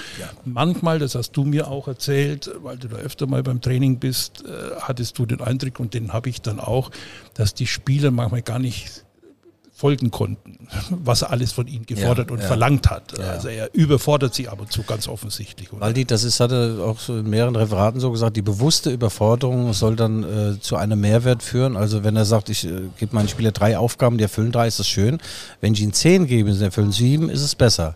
Manchmal, das hast du mir auch erzählt, weil du da öfter mal beim Training bist, äh, hattest du den Eindruck und den habe ich dann auch, dass die Spieler manchmal gar nicht folgen konnten, [laughs] was er alles von ihnen gefordert Ja, und ja. verlangt hat. Ja. Also er überfordert sie ab und zu ganz offensichtlich. Oder? Waldi, das ist, hat er auch so in mehreren Referaten so gesagt, die bewusste Überforderung soll dann äh, zu einem Mehrwert führen. Also wenn er sagt, ich äh, gebe meinen Spieler drei Aufgaben, die erfüllen drei, ist das schön. Wenn ich ihnen zehn gebe, sie erfüllen sieben, ist es besser.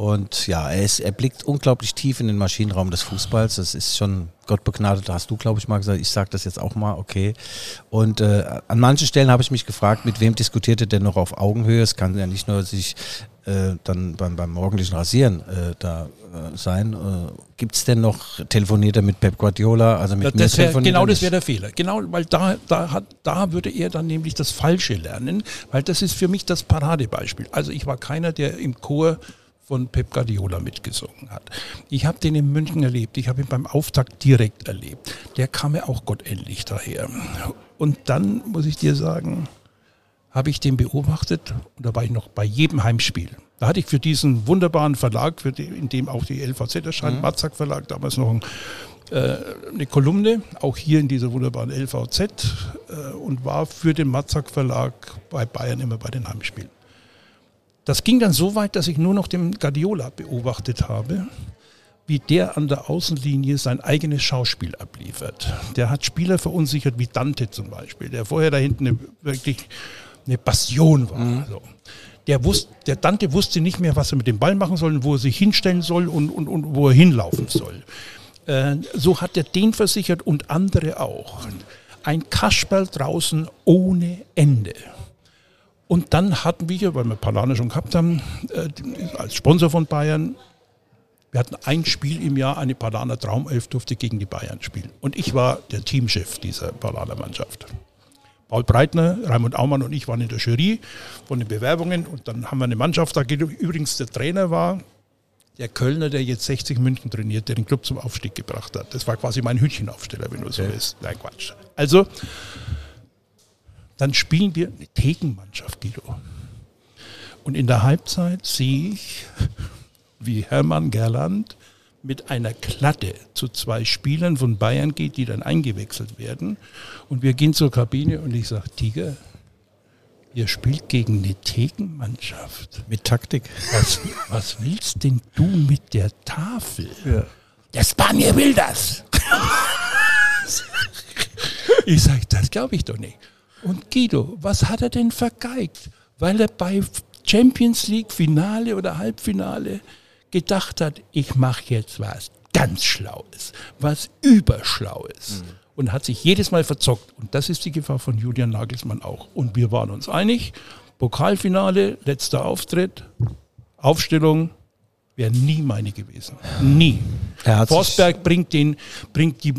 Und ja, er, ist, er blickt unglaublich tief in den Maschinenraum des Fußballs. Das ist schon Gott begnadet, hast du, glaube ich, mal gesagt. Ich sage das jetzt auch mal, okay. Und äh, an manchen Stellen habe ich mich gefragt, mit wem diskutiert er denn noch auf Augenhöhe? Es kann ja nicht nur sich äh, dann beim, beim morgendlichen Rasieren äh, da äh, sein. Äh, Gibt es denn noch, telefoniert er mit Pep Guardiola? Also mit das wär, genau das wäre der Fehler. Genau, weil da, da, hat, da würde er dann nämlich das Falsche lernen, weil das ist für mich das Paradebeispiel. Also ich war keiner, der im Chor von Pep Guardiola mitgesungen hat. Ich habe den in München erlebt, ich habe ihn beim Auftakt direkt erlebt. Der kam mir auch gottähnlich daher. Und dann muss ich dir sagen, habe ich den beobachtet und da war ich noch bei jedem Heimspiel. Da hatte ich für diesen wunderbaren Verlag, die, in dem auch die LVZ erscheint, Matzak Verlag, damals noch ein, äh, eine Kolumne, auch hier in dieser wunderbaren LVZ äh, und war für den Matzak Verlag bei Bayern immer bei den Heimspielen. Das ging dann so weit, dass ich nur noch den Guardiola beobachtet habe, wie der an der Außenlinie sein eigenes Schauspiel abliefert. Der hat Spieler verunsichert, wie Dante zum Beispiel, der vorher da hinten eine, wirklich eine Passion war. So. Der, wusste, der Dante wusste nicht mehr, was er mit dem Ball machen soll und wo er sich hinstellen soll und, und, und wo er hinlaufen soll. Äh, so hat er den versichert und andere auch. Ein Kasperl draußen ohne Ende. Und dann hatten wir hier, weil wir Palane schon gehabt haben, äh, als Sponsor von Bayern, wir hatten ein Spiel im Jahr, eine Palaner Traumelf durfte gegen die Bayern spielen. Und ich war der Teamchef dieser Palaner Mannschaft. Paul Breitner, Raimund Aumann und ich waren in der Jury von den Bewerbungen und dann haben wir eine Mannschaft, da übrigens der Trainer war der Kölner, der jetzt 60 München trainiert, der den Club zum Aufstieg gebracht hat. Das war quasi mein Hütchenaufsteller, wenn du so willst. Nein, Quatsch. Also, dann spielen wir eine Thekenmannschaft, Guido. Und in der Halbzeit sehe ich, wie Hermann Gerland mit einer Klatte zu zwei Spielern von Bayern geht, die dann eingewechselt werden. Und wir gehen zur Kabine und ich sage, Tiger, ihr spielt gegen eine Thekenmannschaft. Mit Taktik. Was, was willst denn du mit der Tafel? Der Spanier will das. [laughs] ich sage, das glaube ich doch nicht. Und Guido, was hat er denn vergeigt? Weil er bei Champions League Finale oder Halbfinale gedacht hat, ich mache jetzt was ganz Schlaues, was Überschlaues. Und hat sich jedes Mal verzockt. Und das ist die Gefahr von Julian Nagelsmann auch. Und wir waren uns einig, Pokalfinale, letzter Auftritt, Aufstellung, wäre nie meine gewesen. Nie. Er Forsberg bringt den, bringt die,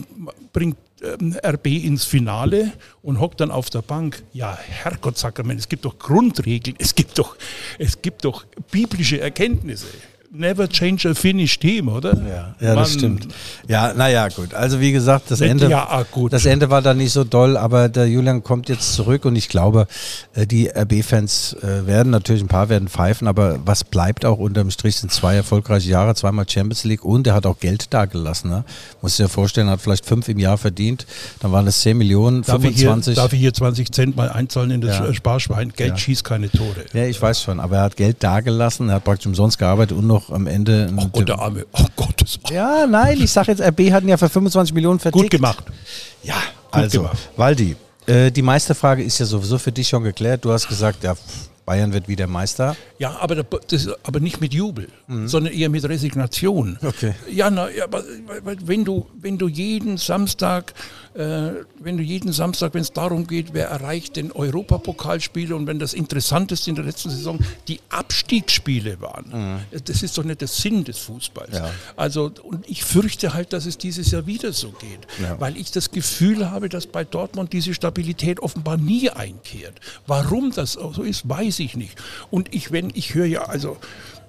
bringt RB ins Finale und hockt dann auf der Bank. Ja, Herrgott Sackermann, es gibt doch Grundregeln, es gibt doch, es gibt doch biblische Erkenntnisse. Never change a finished team, oder? Ja, ja das stimmt. Ja, naja, gut. Also wie gesagt, das Ende, ja, ah, das Ende war dann nicht so doll, aber der Julian kommt jetzt zurück und ich glaube, äh, die RB-Fans äh, werden natürlich ein paar werden pfeifen, aber was bleibt auch unterm Strich sind zwei erfolgreiche Jahre, zweimal Champions League und er hat auch Geld dagelassen. Ne? Muss ja vorstellen, er hat vielleicht fünf im Jahr verdient, dann waren es 10 Millionen, Darf ich, hier, 25. darf ich hier 20 Cent mal einzahlen in das Ja. Sparschwein? Geld Ja. schießt keine Tore. ja, ich weiß schon, aber er hat Geld dagelassen, er hat praktisch umsonst gearbeitet und noch am Ende. Oh Gott, der Arme. Oh Gottes. ja, nein, ich sage jetzt, RB hatten ja für 25 Millionen verdient. Gut gemacht. Ja, also, gemacht. Waldi, äh, die Meisterfrage ist ja sowieso für dich schon geklärt. Du hast gesagt, ja, Bayern wird wieder Meister. Ja, aber, da- das, aber nicht mit Jubel, sondern eher mit Resignation. Mhm. Okay. Ja, na, ja, wenn du, wenn du jeden Samstag, wenn du jeden Samstag, wenn es darum geht, wer erreicht den Europapokalspiele und wenn das Interessanteste in der letzten Saison die Abstiegsspiele waren, das ist doch nicht der Sinn des Fußballs. Mhm. Ja. Also, und ich fürchte halt, dass es dieses Jahr wieder so geht, Ja. weil ich das Gefühl habe, dass bei Dortmund diese Stabilität offenbar nie einkehrt. Warum das so ist, weiß ich nicht. Und ich, wenn, ich höre ja also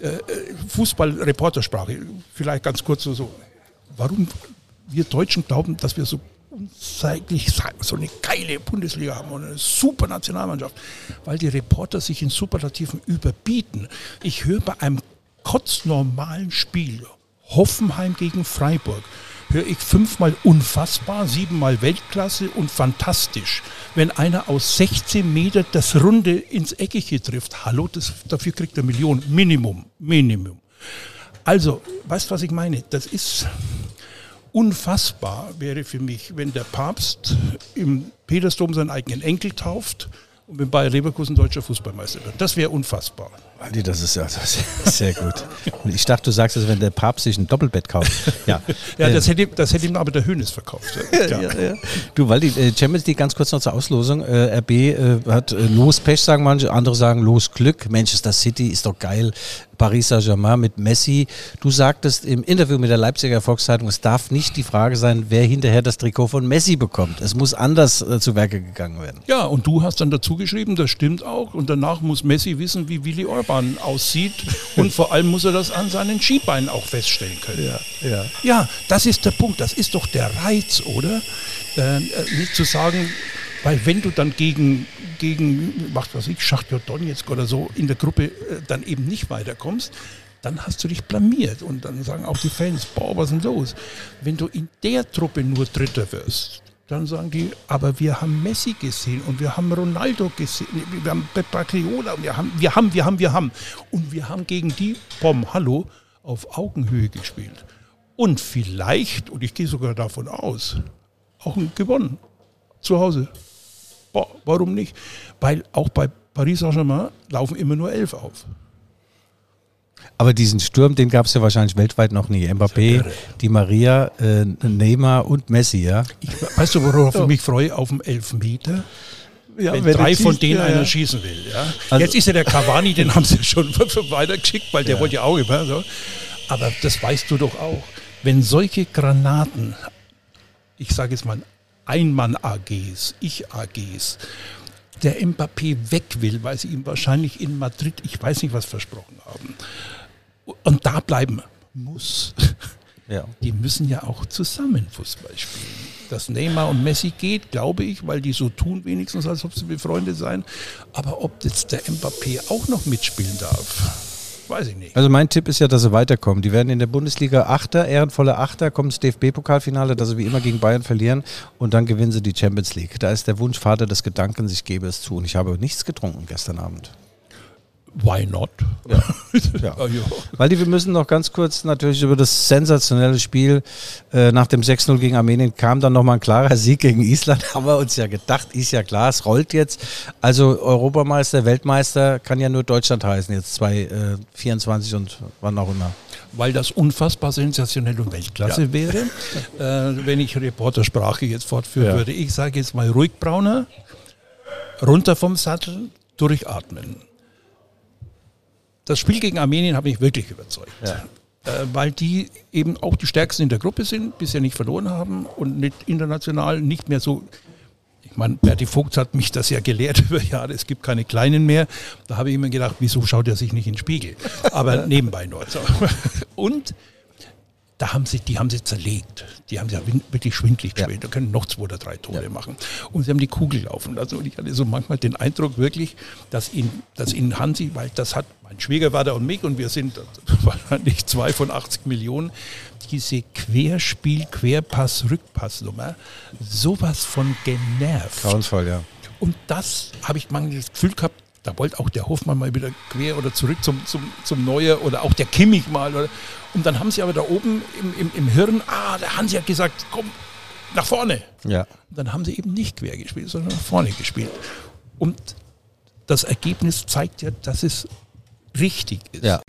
äh, äh, Fußball-Reportersprache, vielleicht ganz kurz so, so, warum wir Deutschen glauben, dass wir so unzeitlich so eine geile Bundesliga haben und eine super Nationalmannschaft, weil die Reporter sich in Superlativen überbieten. Ich höre bei einem kotznormalen Spiel, Hoffenheim gegen Freiburg, höre ich fünfmal unfassbar, siebenmal Weltklasse und fantastisch. Wenn einer aus 16 Meter das Runde ins Eckige trifft, hallo, das, dafür kriegt er Millionen, Minimum, Minimum. Also, weißt du, was ich meine? Das ist unfassbar wäre für mich, wenn der Papst im Petersdom seinen eigenen Enkel tauft und wenn Bayer Leverkusen deutscher Fußballmeister wird. Das wäre unfassbar. Waldi, das ist ja das ist sehr gut. Und ich dachte, du sagst es, wenn der Papst sich ein Doppelbett kauft. Ja, [laughs] Ja, das hätte, das hätte ihm aber der Hönes verkauft. [laughs] Ja. ja, ja. Du, weil die äh, Champions League ganz kurz noch zur Auslosung. Äh, RB äh, hat äh, Lospech, sagen manche, andere sagen Losglück. Manchester City ist doch geil. Paris Saint-Germain mit Messi. Du sagtest im Interview mit der Leipziger Volkszeitung, es darf nicht die Frage sein, wer hinterher das Trikot von Messi bekommt. Es muss anders äh, zu Werke gegangen werden. Ja, und du hast dann dazu geschrieben, das stimmt auch. Und danach muss Messi wissen, wie Willi Orban aussieht. [laughs] Und vor allem muss er das an seinen Skibeinen auch feststellen können. Ja, ja. ja das ist der Punkt. Das ist doch der Reiz, oder? Äh, äh, nicht zu sagen, weil wenn du dann gegen, gegen was weiß ich, Schachtjo Donetsk oder so in der Gruppe äh, dann eben nicht weiterkommst, dann hast du dich blamiert. Und dann sagen auch die Fans, boah, was ist denn los? Wenn du in der Truppe nur Dritter wirst, dann sagen die, aber wir haben Messi gesehen und wir haben Ronaldo gesehen, wir haben Pep Guardiola, wir haben, wir haben, wir haben, wir haben. Und wir haben gegen die, Bom, hallo, auf Augenhöhe gespielt. Und vielleicht, und ich gehe sogar davon aus, auch gewonnen. Zu Hause. Boah, warum nicht? Weil auch bei Paris Saint-Germain laufen immer nur elf auf. Aber diesen Sturm, den gab es ja wahrscheinlich weltweit noch nie. Mbappé, Di Maria, äh, Neymar und Messi, ja? Ich, weißt du, worauf ich mich freue? Auf dem Elfmeter. ja wenn drei von denen einer schießen will. Ja. Also- Jetzt ist ja der Cavani, den haben sie schon [laughs] weitergeschickt, weil der wollte ja auch immer. So. Aber das weißt du doch auch. Wenn solche Granaten, ich sage jetzt mal Einmann-AGs, Ich-AGs, der Mbappé weg will, weil sie ihm wahrscheinlich in Madrid, ich weiß nicht was versprochen haben, und da bleiben muss. Ja. Die müssen ja auch zusammen Fußball spielen. Dass Neymar und Messi geht, glaube ich, weil die so tun wenigstens, als ob sie befreundet seien. Aber ob jetzt der Mbappé auch noch mitspielen darf, weiß ich nicht. Also mein Tipp ist ja, dass sie weiterkommen. Die werden in der Bundesliga Achter, ehrenvolle Achter, kommen ins DFB-Pokalfinale, dass sie wie immer gegen Bayern verlieren und dann gewinnen sie die Champions League. Da ist der Wunschvater des Gedankens, ich gebe es zu. Und ich habe nichts getrunken gestern Abend. Why not? Ja. [laughs] Ja, ja. Weil die, wir müssen noch ganz kurz natürlich über das sensationelle Spiel äh, nach dem 6-0 gegen Armenien kam dann nochmal ein klarer Sieg gegen Island. [laughs] Haben wir uns ja gedacht, ist ja klar, es rollt jetzt. Also Europameister, Weltmeister kann ja nur Deutschland heißen, jetzt 2024 und wann auch immer. Weil das unfassbar sensationell und Weltklasse wäre, [laughs] äh, wenn ich Reportersprache jetzt fortführen Ja. würde. Ich sage jetzt mal ruhig, Brauner, runter vom Sattel, durchatmen. Das Spiel gegen Armenien hat mich wirklich überzeugt. Äh, weil die eben auch die stärksten in der Gruppe sind, bisher nicht verloren haben und nicht international nicht mehr so, Ich meine, Berti Vogt hat mich das ja gelehrt [laughs] über Jahre, es gibt keine Kleinen mehr. Da habe ich immer gedacht, wieso schaut er sich nicht in den Spiegel? Aber [laughs] nebenbei nur. So. Und da haben sie, die haben sie zerlegt. Die haben sie wirklich schwindlig gespielt. Ja. Da können noch zwei oder drei Tore ja. machen. Und sie haben die Kugel laufen lassen. Und ich hatte so manchmal den Eindruck wirklich, dass ihn, dass ihn Hansi, weil das hat mein Schwiegervater und mich und wir sind [laughs] wahrscheinlich zwei von 80 Millionen, diese Querspiel, Querpass, Rückpassnummer, sowas von genervt. Grauenvoll, ja. Und das habe ich manchmal das Gefühl gehabt, da wollte auch der Hofmann mal wieder quer oder zurück zum, zum, zum Neuer oder auch der Kimmich mal. Oder, und dann haben sie aber da oben im, im, im Hirn, ah, der Hansi hat gesagt, komm, nach vorne. Ja. Dann haben sie eben nicht quer gespielt, sondern nach vorne gespielt. Und das Ergebnis zeigt ja, dass es richtig ist. Ja.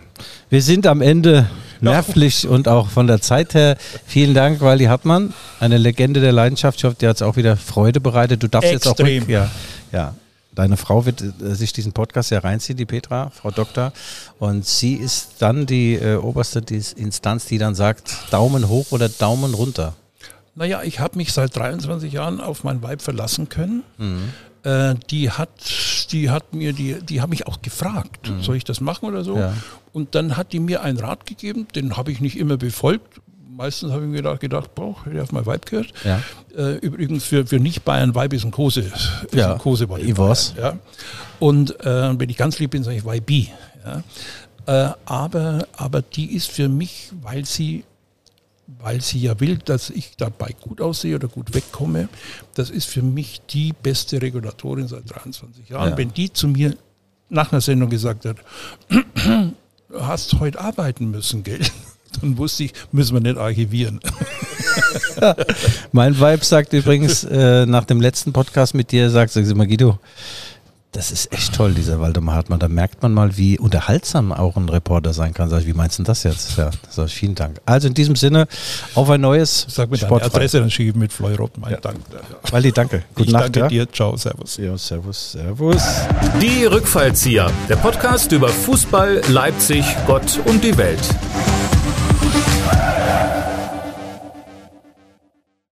Wir sind am Ende nervlich und auch von der Zeit her. Vielen Dank, Wally Hartmann, eine Legende der Leidenschaft. Ich hoffe, dir hat es auch wieder Freude bereitet. Du darfst Extrem. jetzt auch. Ja, ja. Deine Frau wird äh, sich diesen Podcast ja reinziehen, die Petra, Frau Doktor. Und sie ist dann die äh, oberste die Instanz, die dann sagt, Daumen hoch oder Daumen runter. Naja, ich habe mich seit 23 Jahren auf mein Weib verlassen können. Mhm. Äh, die hat, die hat mir, die, die hat mich auch gefragt, mhm. soll ich das machen oder so? Ja. Und dann hat die mir einen Rat gegeben, den habe ich nicht immer befolgt, meistens habe ich mir gedacht, gedacht boah, hätte ich auf mein Weib gehört. Ja. Äh, übrigens für, für Nicht-Bayern, Weib ist ein Kose. Ist ja, ein Kose ich weiß. Ja. Und äh, wenn ich ganz lieb bin, sage ich Weibi. Ja. Äh, aber, aber die ist für mich, weil sie weil sie ja will, dass ich dabei gut aussehe oder gut wegkomme. Das ist für mich die beste Regulatorin seit 23 Jahren. Ja. Wenn die zu mir nach einer Sendung gesagt hat, [clears throat] du hast heute arbeiten müssen, gell? Dann wusste ich, müssen wir nicht archivieren. [laughs] mein Vibe sagt übrigens äh, nach dem letzten Podcast mit dir, sagt, sag mal, Guido, das ist echt toll, dieser Waldemar Hartmann. Da merkt man mal, wie unterhaltsam auch ein Reporter sein kann. Sag ich, wie meinst du das jetzt? Ja, sag ich, vielen Dank. Also in diesem Sinne, auf ein neues Sag mir deine Adresse, dann schiebe ich mit Fleurop meinen ja. Dank. Ja. Waldi, danke. Gute ich Nacht. Danke ja. dir. Ciao, servus. Ja, servus, servus. Die Rückfallzieher, der Podcast über Fußball, Leipzig, Gott und die Welt.